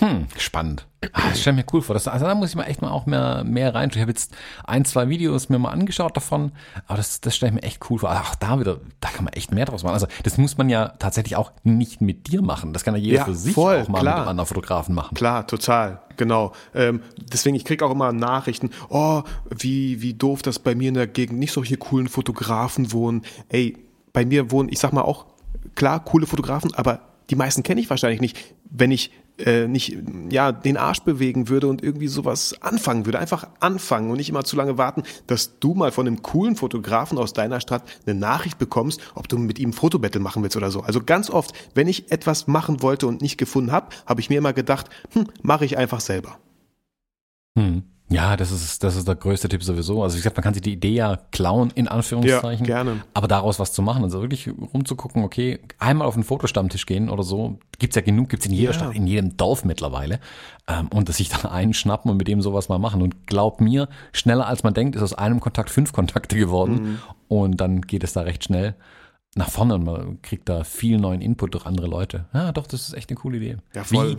Hm, spannend. Ah, das stelle mir cool vor. Das, also da muss ich mal echt mal auch mehr, mehr rein. Ich habe jetzt ein, zwei Videos mir mal angeschaut davon, aber das, das stelle ich mir echt cool vor. Ach, da wieder, da kann man echt mehr draus machen. Also das muss man ja tatsächlich auch nicht mit dir machen. Das kann ja jeder ja, für sich voll, auch mal klar. mit einem anderen Fotografen machen. Klar, total. Genau. Ähm, deswegen, ich kriege auch immer Nachrichten, oh, wie, wie doof, dass bei mir in der Gegend nicht solche coolen Fotografen wohnen. Ey, bei mir wohnen, ich sag mal auch, klar, coole Fotografen, aber die meisten kenne ich wahrscheinlich nicht. Wenn ich äh, nicht ja den Arsch bewegen würde und irgendwie sowas anfangen würde. Einfach anfangen und nicht immer zu lange warten, dass du mal von einem coolen Fotografen aus deiner Stadt eine Nachricht bekommst, ob du mit ihm Fotobattle machen willst oder so. Also ganz oft, wenn ich etwas machen wollte und nicht gefunden habe, habe ich mir immer gedacht, hm, mache ich einfach selber. Hm. Ja, das ist, das ist der größte Tipp sowieso. Also wie gesagt, man kann sich die Idee ja klauen, in Anführungszeichen. Ja, gerne. Aber daraus was zu machen, also wirklich rumzugucken, okay, einmal auf einen Fotostammtisch gehen oder so, gibt's ja genug, gibt's in jeder ja. Stadt, in jedem Dorf mittlerweile. Ähm, und sich dann einen schnappen und mit dem sowas mal machen. Und glaub mir, schneller als man denkt, ist aus einem Kontakt fünf Kontakte geworden. Mhm. Und dann geht es da recht schnell nach vorne und man kriegt da viel neuen Input durch andere Leute. Ja, doch, das ist echt eine coole Idee. Ja, voll. Wie,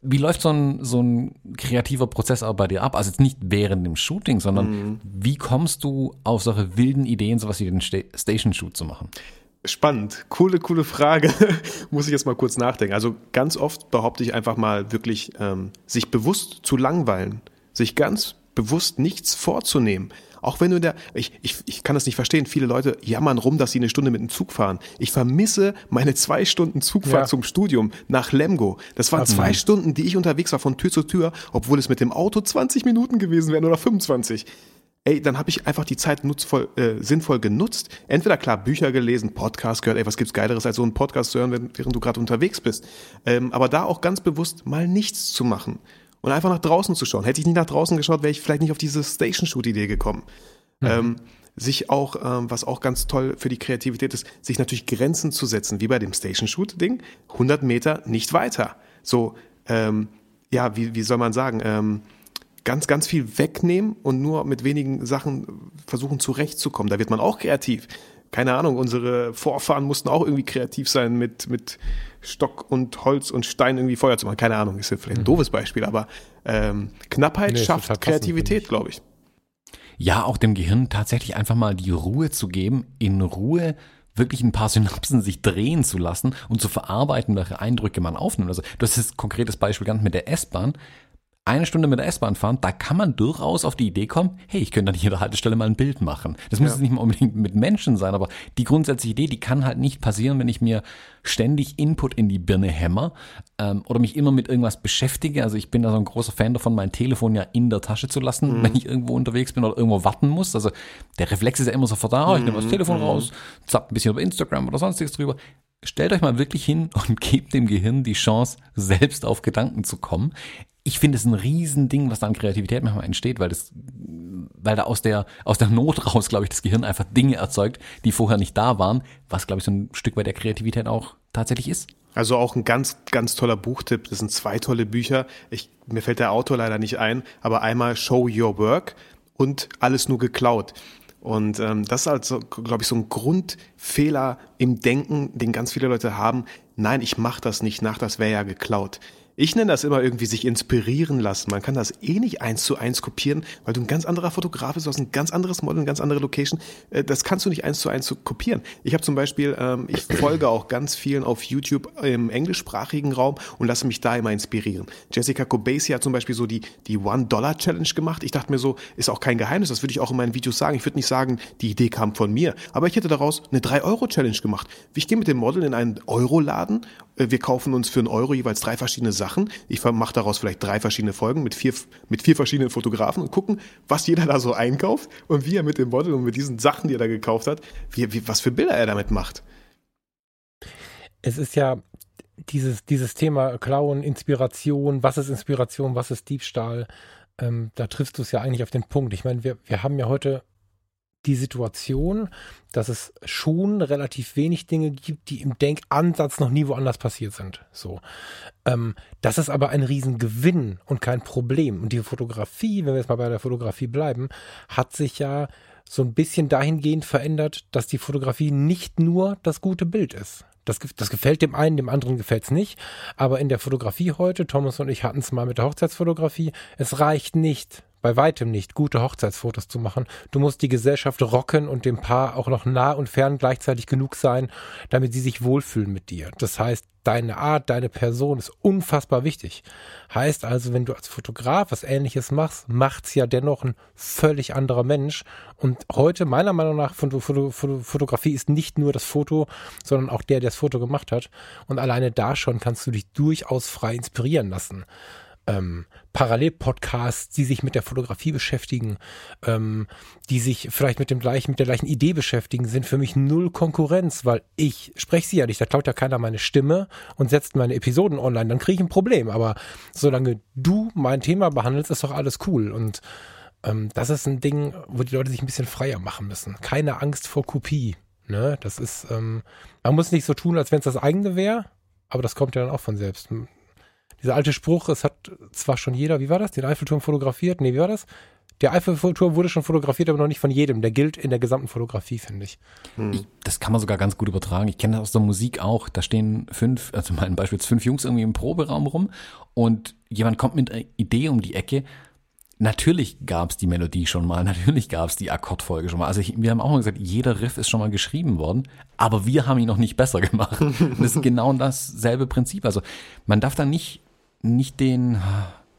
wie läuft so ein, so ein kreativer Prozess auch bei dir ab? Also jetzt nicht während dem Shooting, sondern mhm. wie kommst du auf solche wilden Ideen, sowas wie den Station Shoot zu machen? Spannend, coole, coole Frage. Muss ich jetzt mal kurz nachdenken. Also ganz oft behaupte ich einfach mal wirklich, ähm, sich bewusst zu langweilen, sich ganz bewusst nichts vorzunehmen. Auch wenn du in der, ich, ich, ich kann das nicht verstehen, viele Leute jammern rum, dass sie eine Stunde mit dem Zug fahren. Ich vermisse meine zwei Stunden Zugfahrt ja. zum Studium nach Lemgo. Das waren zwei Stunden, die ich unterwegs war von Tür zu Tür, obwohl es mit dem Auto 20 Minuten gewesen wären oder 25 ey, dann habe ich einfach die Zeit nutzvoll, äh, sinnvoll genutzt. Entweder klar Bücher gelesen, Podcast gehört, ey, was gibt's Geileres als so einen Podcast zu hören, während du gerade unterwegs bist. Ähm, aber da auch ganz bewusst mal nichts zu machen und einfach nach draußen zu schauen. Hätte ich nicht nach draußen geschaut, wäre ich vielleicht nicht auf diese Station-Shoot-Idee gekommen. Mhm. Ähm, sich auch, ähm, was auch ganz toll für die Kreativität ist, sich natürlich Grenzen zu setzen, wie bei dem Station-Shoot-Ding, 100 Meter nicht weiter. So, ähm, ja, wie, wie soll man sagen, ähm, ganz, ganz viel wegnehmen und nur mit wenigen Sachen versuchen zurechtzukommen. Da wird man auch kreativ. Keine Ahnung, unsere Vorfahren mussten auch irgendwie kreativ sein mit, mit Stock und Holz und Stein irgendwie Feuer zu machen. Keine Ahnung, ist vielleicht ein mhm. doofes Beispiel, aber ähm, Knappheit nee, schafft Kreativität, glaube ich. Ja, auch dem Gehirn tatsächlich einfach mal die Ruhe zu geben, in Ruhe wirklich ein paar Synapsen sich drehen zu lassen und zu verarbeiten, welche Eindrücke man aufnimmt. Also du hast das konkretes Beispiel genannt mit der S-Bahn eine Stunde mit der S-Bahn fahren, da kann man durchaus auf die Idee kommen, hey, ich könnte an jeder Haltestelle mal ein Bild machen. Das muss ja. nicht mal unbedingt mit Menschen sein, aber die grundsätzliche Idee, die kann halt nicht passieren, wenn ich mir ständig Input in die Birne hämmer ähm, oder mich immer mit irgendwas beschäftige. Also ich bin da so ein großer Fan davon, mein Telefon ja in der Tasche zu lassen, mhm. wenn ich irgendwo unterwegs bin oder irgendwo warten muss. Also der Reflex ist ja immer sofort da, oh, ich nehme das mhm. Telefon mhm. raus, zapp ein bisschen über Instagram oder sonstiges drüber. Stellt euch mal wirklich hin und gebt dem Gehirn die Chance, selbst auf Gedanken zu kommen ich finde es ein Riesending, was da an Kreativität manchmal entsteht, weil das, weil da aus der, aus der Not raus, glaube ich, das Gehirn einfach Dinge erzeugt, die vorher nicht da waren, was, glaube ich, so ein Stück weit der Kreativität auch tatsächlich ist. Also auch ein ganz, ganz toller Buchtipp. Das sind zwei tolle Bücher. Ich, mir fällt der Autor leider nicht ein, aber einmal Show Your Work und Alles nur geklaut. Und ähm, das ist also, glaube ich, so ein Grundfehler im Denken, den ganz viele Leute haben. Nein, ich mache das nicht nach, das wäre ja geklaut. Ich nenne das immer irgendwie sich inspirieren lassen. Man kann das eh nicht eins zu eins kopieren, weil du ein ganz anderer Fotograf bist, du hast ein ganz anderes Model, eine ganz andere Location. Äh, das kannst du nicht eins zu eins kopieren. Ich habe zum Beispiel, ähm, ich folge auch ganz vielen auf YouTube im englischsprachigen Raum und lasse mich da immer inspirieren. Jessica Kobasi hat zum Beispiel so die, die One-Dollar-Challenge gemacht. Ich dachte mir so, ist auch kein Geheimnis, das würde ich auch in meinen Videos sagen. Ich würde nicht sagen, die Idee kam von mir, aber ich hätte daraus eine 3-Euro-Challenge gemacht. Ich gehe mit dem Model in einen Euro-Laden, äh, wir kaufen uns für einen Euro jeweils drei verschiedene Sachen Sachen. Ich mache daraus vielleicht drei verschiedene Folgen mit vier, mit vier verschiedenen Fotografen und gucken, was jeder da so einkauft und wie er mit dem Model und mit diesen Sachen, die er da gekauft hat, wie, wie, was für Bilder er damit macht. Es ist ja dieses, dieses Thema Klauen, Inspiration, was ist Inspiration, was ist Diebstahl, ähm, da triffst du es ja eigentlich auf den Punkt. Ich meine, wir, wir haben ja heute die Situation, dass es schon relativ wenig Dinge gibt, die im Denkansatz noch nie woanders passiert sind. So. Ähm, das ist aber ein Riesengewinn und kein Problem. Und die Fotografie, wenn wir jetzt mal bei der Fotografie bleiben, hat sich ja so ein bisschen dahingehend verändert, dass die Fotografie nicht nur das gute Bild ist. Das, das gefällt dem einen, dem anderen gefällt es nicht. Aber in der Fotografie heute, Thomas und ich hatten es mal mit der Hochzeitsfotografie, es reicht nicht, bei weitem nicht, gute Hochzeitsfotos zu machen. Du musst die Gesellschaft rocken und dem Paar auch noch nah und fern gleichzeitig genug sein, damit sie sich wohlfühlen mit dir. Das heißt, deine Art, deine Person ist unfassbar wichtig. Heißt also, wenn du als Fotograf was ähnliches machst, macht's ja dennoch ein völlig anderer Mensch. Und heute, meiner Meinung nach, Foto, Foto, Foto, Fotografie ist nicht nur das Foto, sondern auch der, der das Foto gemacht hat. Und alleine da schon kannst du dich durchaus frei inspirieren lassen ähm, Parallelpodcasts, die sich mit der Fotografie beschäftigen, ähm, die sich vielleicht mit dem gleichen, mit der gleichen Idee beschäftigen, sind für mich null Konkurrenz, weil ich spreche sie ja nicht, da klaut ja keiner meine Stimme und setzt meine Episoden online, dann kriege ich ein Problem. Aber solange du mein Thema behandelst, ist doch alles cool. Und ähm, das ist ein Ding, wo die Leute sich ein bisschen freier machen müssen. Keine Angst vor Kopie. Ne? Das ist, ähm, man muss nicht so tun, als wenn es das eigene wäre, aber das kommt ja dann auch von selbst dieser alte Spruch, es hat zwar schon jeder, wie war das, den Eiffelturm fotografiert? Nee, wie war das? Der Eiffelturm wurde schon fotografiert, aber noch nicht von jedem. Der gilt in der gesamten Fotografie, finde ich. Hm. ich. Das kann man sogar ganz gut übertragen. Ich kenne das aus der Musik auch. Da stehen fünf, also mein Beispiel fünf Jungs irgendwie im Proberaum rum und jemand kommt mit einer Idee um die Ecke. Natürlich gab es die Melodie schon mal, natürlich gab es die Akkordfolge schon mal. Also ich, wir haben auch mal gesagt, jeder Riff ist schon mal geschrieben worden, aber wir haben ihn noch nicht besser gemacht. das ist genau dasselbe Prinzip. Also man darf da nicht nicht den,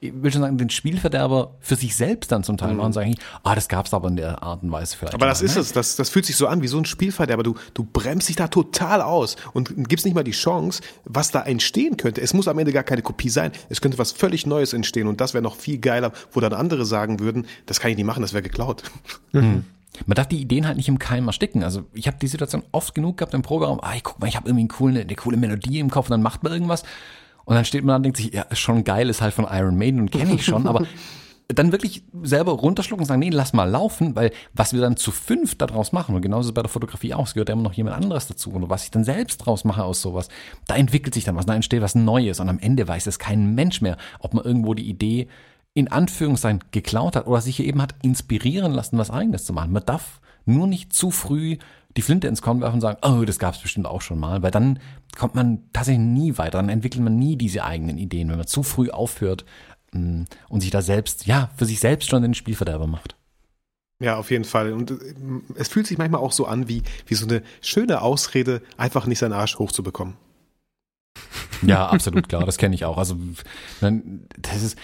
ich will schon sagen, den Spielverderber für sich selbst dann zum Teil mhm. machen und sagen, ah, das gab's aber in der Art und Weise vielleicht. Aber das ist ne? es, das, das fühlt sich so an wie so ein Spielverderber. Du, du bremst dich da total aus und gibst nicht mal die Chance, was da entstehen könnte. Es muss am Ende gar keine Kopie sein. Es könnte was völlig Neues entstehen und das wäre noch viel geiler, wo dann andere sagen würden, das kann ich nicht machen, das wäre geklaut. Mhm. Man darf die Ideen halt nicht im Keim ersticken. Also ich habe die Situation oft genug gehabt im Programm, ah, guck mal, ich habe irgendwie eine coole, eine coole Melodie im Kopf und dann macht man irgendwas und dann steht man da und denkt sich, ja, schon geil, ist halt von Iron Maiden und kenne ich schon, aber dann wirklich selber runterschlucken und sagen, nee, lass mal laufen, weil was wir dann zu fünf daraus machen, und genauso bei der Fotografie auch, es gehört ja immer noch jemand anderes dazu, und was ich dann selbst draus mache aus sowas, da entwickelt sich dann was, da entsteht was Neues, und am Ende weiß es kein Mensch mehr, ob man irgendwo die Idee in Anführungszeichen geklaut hat oder sich eben hat inspirieren lassen, was eigenes zu machen. Man darf nur nicht zu früh die Flinte ins Korn werfen und sagen, oh, das gab es bestimmt auch schon mal, weil dann kommt man tatsächlich nie weiter, dann entwickelt man nie diese eigenen Ideen, wenn man zu früh aufhört mm, und sich da selbst, ja, für sich selbst schon den Spielverderber macht. Ja, auf jeden Fall. Und äh, es fühlt sich manchmal auch so an, wie, wie so eine schöne Ausrede, einfach nicht seinen Arsch hochzubekommen. Ja, absolut klar, das kenne ich auch. Also, das ist,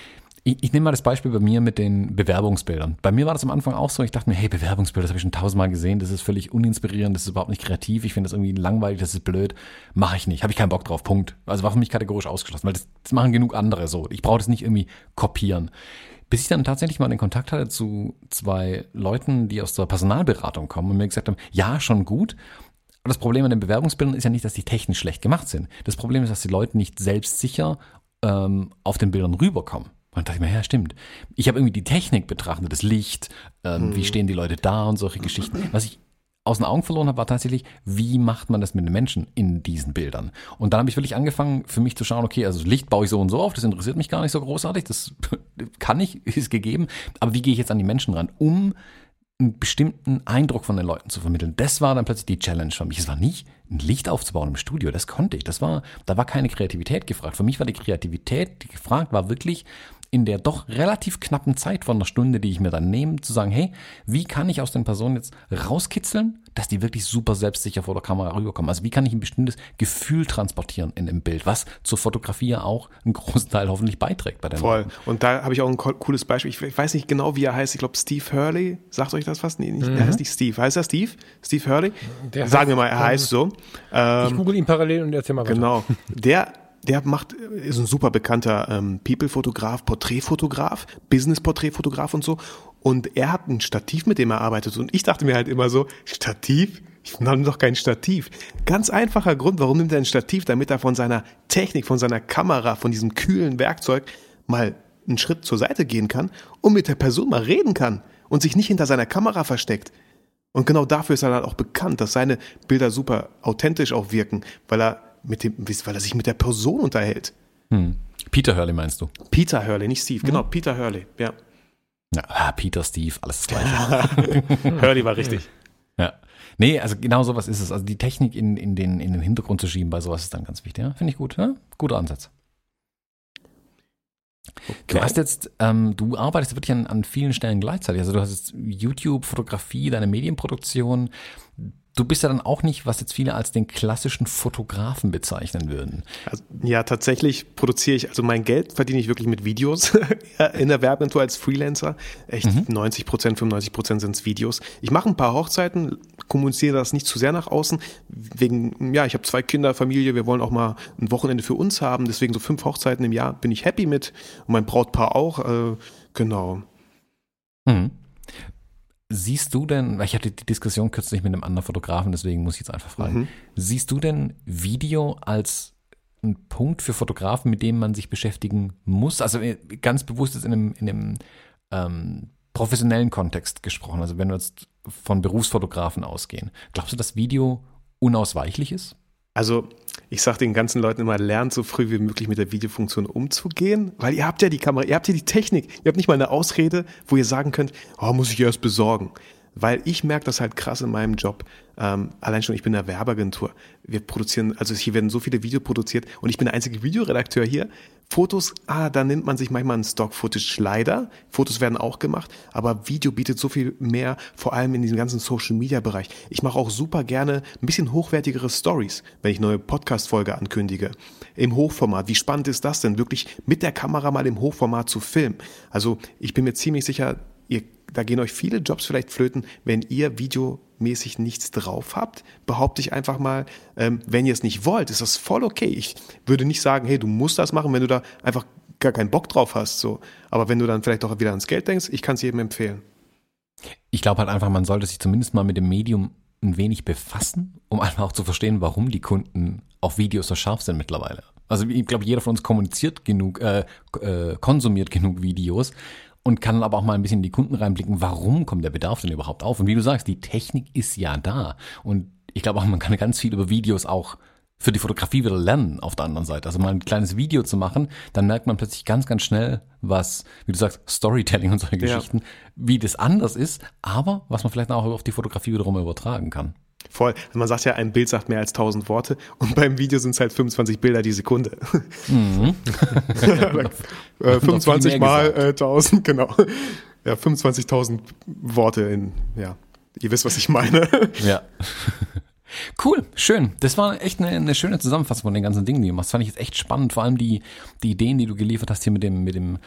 ich, ich nehme mal das Beispiel bei mir mit den Bewerbungsbildern. Bei mir war das am Anfang auch so, ich dachte mir, hey, Bewerbungsbilder, das habe ich schon tausendmal gesehen, das ist völlig uninspirierend, das ist überhaupt nicht kreativ, ich finde das irgendwie langweilig, das ist blöd, mache ich nicht, habe ich keinen Bock drauf, Punkt. Also war für mich kategorisch ausgeschlossen, weil das, das machen genug andere so. Ich brauche das nicht irgendwie kopieren. Bis ich dann tatsächlich mal den Kontakt hatte zu zwei Leuten, die aus der Personalberatung kommen und mir gesagt haben, ja, schon gut, aber das Problem an den Bewerbungsbildern ist ja nicht, dass die technisch schlecht gemacht sind. Das Problem ist, dass die Leute nicht selbstsicher ähm, auf den Bildern rüberkommen. Und dachte ich mir, ja, stimmt. Ich habe irgendwie die Technik betrachtet, das Licht, ähm, hm. wie stehen die Leute da und solche Geschichten. Was ich aus den Augen verloren habe, war tatsächlich, wie macht man das mit den Menschen in diesen Bildern? Und dann habe ich wirklich angefangen, für mich zu schauen, okay, also Licht baue ich so und so auf, das interessiert mich gar nicht so großartig, das kann ich, ist gegeben, aber wie gehe ich jetzt an die Menschen ran, um einen bestimmten Eindruck von den Leuten zu vermitteln. Das war dann plötzlich die Challenge für mich. Es war nicht ein Licht aufzubauen im Studio, das konnte ich. Das war, da war keine Kreativität gefragt. Für mich war die Kreativität, die gefragt war wirklich, in der doch relativ knappen Zeit von einer Stunde, die ich mir dann nehme, zu sagen, hey, wie kann ich aus den Personen jetzt rauskitzeln, dass die wirklich super selbstsicher vor der Kamera rüberkommen? Also wie kann ich ein bestimmtes Gefühl transportieren in dem Bild, was zur Fotografie ja auch einen großen Teil hoffentlich beiträgt bei der Voll. Leuten. Und da habe ich auch ein cooles Beispiel. Ich weiß nicht genau, wie er heißt. Ich glaube, Steve Hurley. Sagt euch das was? Nee, nicht, mhm. er heißt nicht Steve. Heißt er Steve? Steve Hurley? Der Sagen wir mal, er heißt so. Ähm, ich google ihn parallel und erzähl mal weiter. Genau. Der der macht, ist ein super bekannter ähm, People-Fotograf, Porträtfotograf, Business-Porträtfotograf und so. Und er hat ein Stativ, mit dem er arbeitet. Und ich dachte mir halt immer so, Stativ? Ich nehme doch kein Stativ. Ganz einfacher Grund, warum nimmt er ein Stativ? Damit er von seiner Technik, von seiner Kamera, von diesem kühlen Werkzeug mal einen Schritt zur Seite gehen kann und mit der Person mal reden kann und sich nicht hinter seiner Kamera versteckt. Und genau dafür ist er dann auch bekannt, dass seine Bilder super authentisch auch wirken, weil er mit dem, weil er sich mit der Person unterhält. Hm. Peter Hurley meinst du? Peter Hurley, nicht Steve, genau, hm. Peter Hurley, ja. ja ah, Peter, Steve, alles das gleiche. Hurley war richtig. Ja. Nee, also genau sowas ist es. Also die Technik in, in, den, in den Hintergrund zu schieben bei sowas ist dann ganz wichtig. Ja? Finde ich gut. Ja? Guter Ansatz. Okay. Du hast jetzt, ähm, du arbeitest wirklich an, an vielen Stellen gleichzeitig. Also du hast jetzt YouTube, Fotografie, deine Medienproduktion. Du bist ja dann auch nicht, was jetzt viele als den klassischen Fotografen bezeichnen würden. Also, ja, tatsächlich produziere ich, also mein Geld verdiene ich wirklich mit Videos in der Werbeagentur als Freelancer. Echt mhm. 90 Prozent, 95 Prozent sind es Videos. Ich mache ein paar Hochzeiten, kommuniziere das nicht zu sehr nach außen. Wegen, ja, ich habe zwei Kinder, Familie, wir wollen auch mal ein Wochenende für uns haben. Deswegen so fünf Hochzeiten im Jahr bin ich happy mit. Und mein Brautpaar auch. Äh, genau. Mhm. Siehst du denn, weil ich hatte die Diskussion kürzlich mit einem anderen Fotografen, deswegen muss ich jetzt einfach fragen, mhm. siehst du denn Video als ein Punkt für Fotografen, mit dem man sich beschäftigen muss? Also äh, ganz bewusst ist in einem, in einem ähm, professionellen Kontext gesprochen, also wenn wir jetzt von Berufsfotografen ausgehen. Glaubst du, dass Video unausweichlich ist? Also ich sage den ganzen Leuten immer, lernt so früh wie möglich mit der Videofunktion umzugehen, weil ihr habt ja die Kamera, ihr habt ja die Technik, ihr habt nicht mal eine Ausrede, wo ihr sagen könnt, oh, muss ich erst besorgen. Weil ich merke das halt krass in meinem Job. Ähm, allein schon, ich bin in der Werbeagentur. Wir produzieren, also hier werden so viele Videos produziert und ich bin der einzige Videoredakteur hier. Fotos, ah, da nimmt man sich manchmal einen Stock-Footage leider. Fotos werden auch gemacht, aber Video bietet so viel mehr, vor allem in diesem ganzen Social-Media-Bereich. Ich mache auch super gerne ein bisschen hochwertigere Stories, wenn ich neue Podcast-Folge ankündige. Im Hochformat. Wie spannend ist das denn, wirklich mit der Kamera mal im Hochformat zu filmen? Also ich bin mir ziemlich sicher, ihr da gehen euch viele Jobs vielleicht flöten, wenn ihr videomäßig nichts drauf habt. Behaupte ich einfach mal, ähm, wenn ihr es nicht wollt, ist das voll okay. Ich würde nicht sagen, hey, du musst das machen, wenn du da einfach gar keinen Bock drauf hast. So. Aber wenn du dann vielleicht auch wieder ans Geld denkst, ich kann es jedem empfehlen. Ich glaube halt einfach, man sollte sich zumindest mal mit dem Medium ein wenig befassen, um einfach auch zu verstehen, warum die Kunden auf Videos so scharf sind mittlerweile. Also ich glaube, jeder von uns kommuniziert genug, äh, äh, konsumiert genug Videos und kann aber auch mal ein bisschen in die Kunden reinblicken, warum kommt der Bedarf denn überhaupt auf? Und wie du sagst, die Technik ist ja da. Und ich glaube auch, man kann ganz viel über Videos auch für die Fotografie wieder lernen auf der anderen Seite. Also mal ein kleines Video zu machen, dann merkt man plötzlich ganz, ganz schnell, was, wie du sagst, Storytelling und solche ja. Geschichten, wie das anders ist, aber was man vielleicht auch auf die Fotografie wiederum übertragen kann. Voll. Man sagt ja, ein Bild sagt mehr als 1000 Worte und beim Video sind es halt 25 Bilder die Sekunde. Mhm. äh, 25 mal äh, 1000, genau. Ja, 25.000 Worte in, ja, ihr wisst, was ich meine. Ja. Cool, schön. Das war echt eine, eine, schöne Zusammenfassung von den ganzen Dingen, die du machst. Das fand ich jetzt echt spannend. Vor allem die, die Ideen, die du geliefert hast hier mit dem, mit dem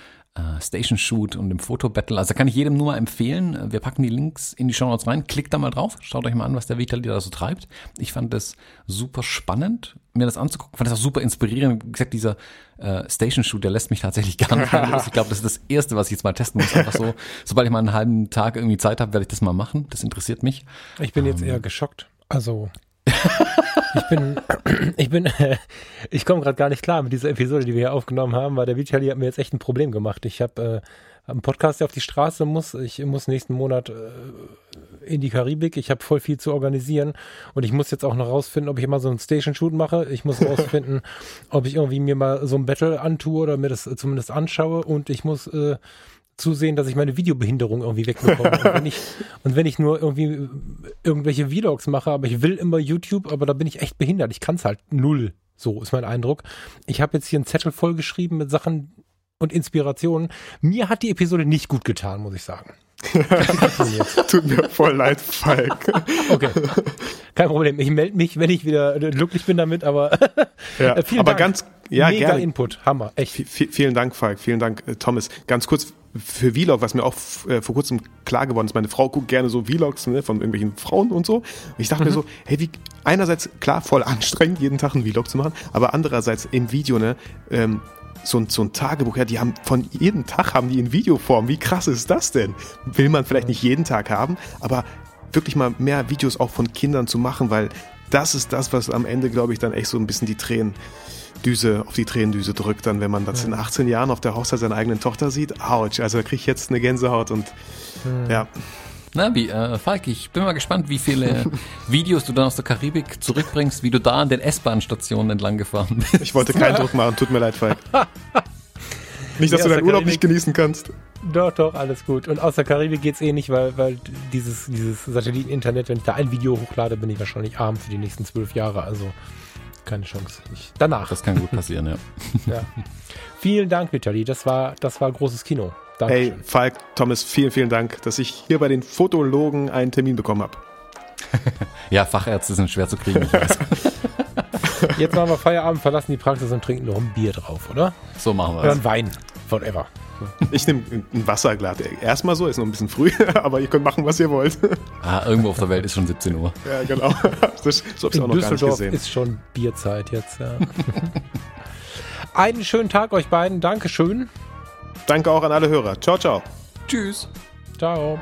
Station Shoot und dem Fotobattle. Also kann ich jedem nur mal empfehlen. Wir packen die Links in die Show Notes rein. Klickt da mal drauf. Schaut euch mal an, was der Vitali da so treibt. Ich fand das super spannend, mir das anzugucken. Fand das auch super inspirierend. Wie gesagt, dieser äh, Station Shoot, der lässt mich tatsächlich gar nicht mehr los. Ich glaube, das ist das Erste, was ich jetzt mal testen muss. Einfach so, sobald ich mal einen halben Tag irgendwie Zeit habe, werde ich das mal machen. Das interessiert mich. Ich bin jetzt ähm, eher geschockt. Also ich bin, ich bin, ich komme gerade gar nicht klar mit dieser Episode, die wir hier aufgenommen haben, weil der Vitali hat mir jetzt echt ein Problem gemacht. Ich habe äh, einen Podcast, der auf die Straße muss. Ich muss nächsten Monat äh, in die Karibik. Ich habe voll viel zu organisieren und ich muss jetzt auch noch rausfinden, ob ich mal so einen Station Shoot mache. Ich muss rausfinden, ob ich irgendwie mir mal so ein Battle antue oder mir das zumindest anschaue und ich muss äh, zusehen, dass ich meine Videobehinderung irgendwie wegbekomme. und, wenn ich, und wenn ich nur irgendwie irgendwelche Vlogs mache, aber ich will immer YouTube, aber da bin ich echt behindert. Ich kann es halt null. So ist mein Eindruck. Ich habe jetzt hier einen Zettel vollgeschrieben mit Sachen und Inspirationen. Mir hat die Episode nicht gut getan, muss ich sagen. Tut mir voll leid, Falk. Okay. Kein Problem. Ich melde mich, wenn ich wieder glücklich bin damit, aber ja, vielen aber Dank. ganz ja, Mega gerne. Input. Hammer. Echt. V vielen Dank, Falk. Vielen Dank, äh, Thomas. Ganz kurz für Vlog, was mir auch äh, vor kurzem klar geworden ist. Meine Frau guckt gerne so Vlogs ne, von irgendwelchen Frauen und so. Und ich dachte mhm. mir so, hey, wie, einerseits klar voll anstrengend, jeden Tag einen Vlog zu machen, aber andererseits im Video, ne, ähm, so ein, so ein Tagebuch, ja, die haben von jedem Tag haben die in Videoform. Wie krass ist das denn? Will man vielleicht nicht jeden Tag haben, aber wirklich mal mehr Videos auch von Kindern zu machen, weil das ist das, was am Ende, glaube ich, dann echt so ein bisschen die Tränen Düse, auf die Tränendüse drückt, dann, wenn man das in 18 Jahren auf der Hochzeit seiner eigenen Tochter sieht. Autsch, also da kriege ich jetzt eine Gänsehaut und hm. ja. Na, wie, äh, Falk, ich bin mal gespannt, wie viele Videos du dann aus der Karibik zurückbringst, wie du da an den S-Bahn-Stationen entlang gefahren bist. Ich wollte keinen Druck machen, tut mir leid, Falk. Nicht, dass ja, du deinen Urlaub nicht genießen kannst. Doch, doch, alles gut. Und aus der Karibik geht es eh nicht, weil, weil dieses, dieses Satelliten-Internet, wenn ich da ein Video hochlade, bin ich wahrscheinlich arm für die nächsten zwölf Jahre. Also keine Chance. Ich, danach. Das kann gut passieren, ja. ja. Vielen Dank, Vitali. Das war, das war großes Kino. Dankeschön. Hey, Falk, Thomas, vielen, vielen Dank, dass ich hier bei den Fotologen einen Termin bekommen habe. ja, Fachärzte sind schwer zu kriegen, ich weiß. Jetzt machen wir Feierabend, verlassen die Praxis und trinken noch ein Bier drauf, oder? So machen wir es. Oder ein Wein, whatever. Ich nehme ein Wasserglas. Erstmal so, ist noch ein bisschen früh, aber ihr könnt machen, was ihr wollt. Ah, irgendwo auf der Welt ist schon 17 Uhr. Ja, genau. Das, so In auch noch Düsseldorf ist schon Bierzeit jetzt, ja. Einen schönen Tag euch beiden. Dankeschön. Danke auch an alle Hörer. Ciao, ciao. Tschüss. Ciao.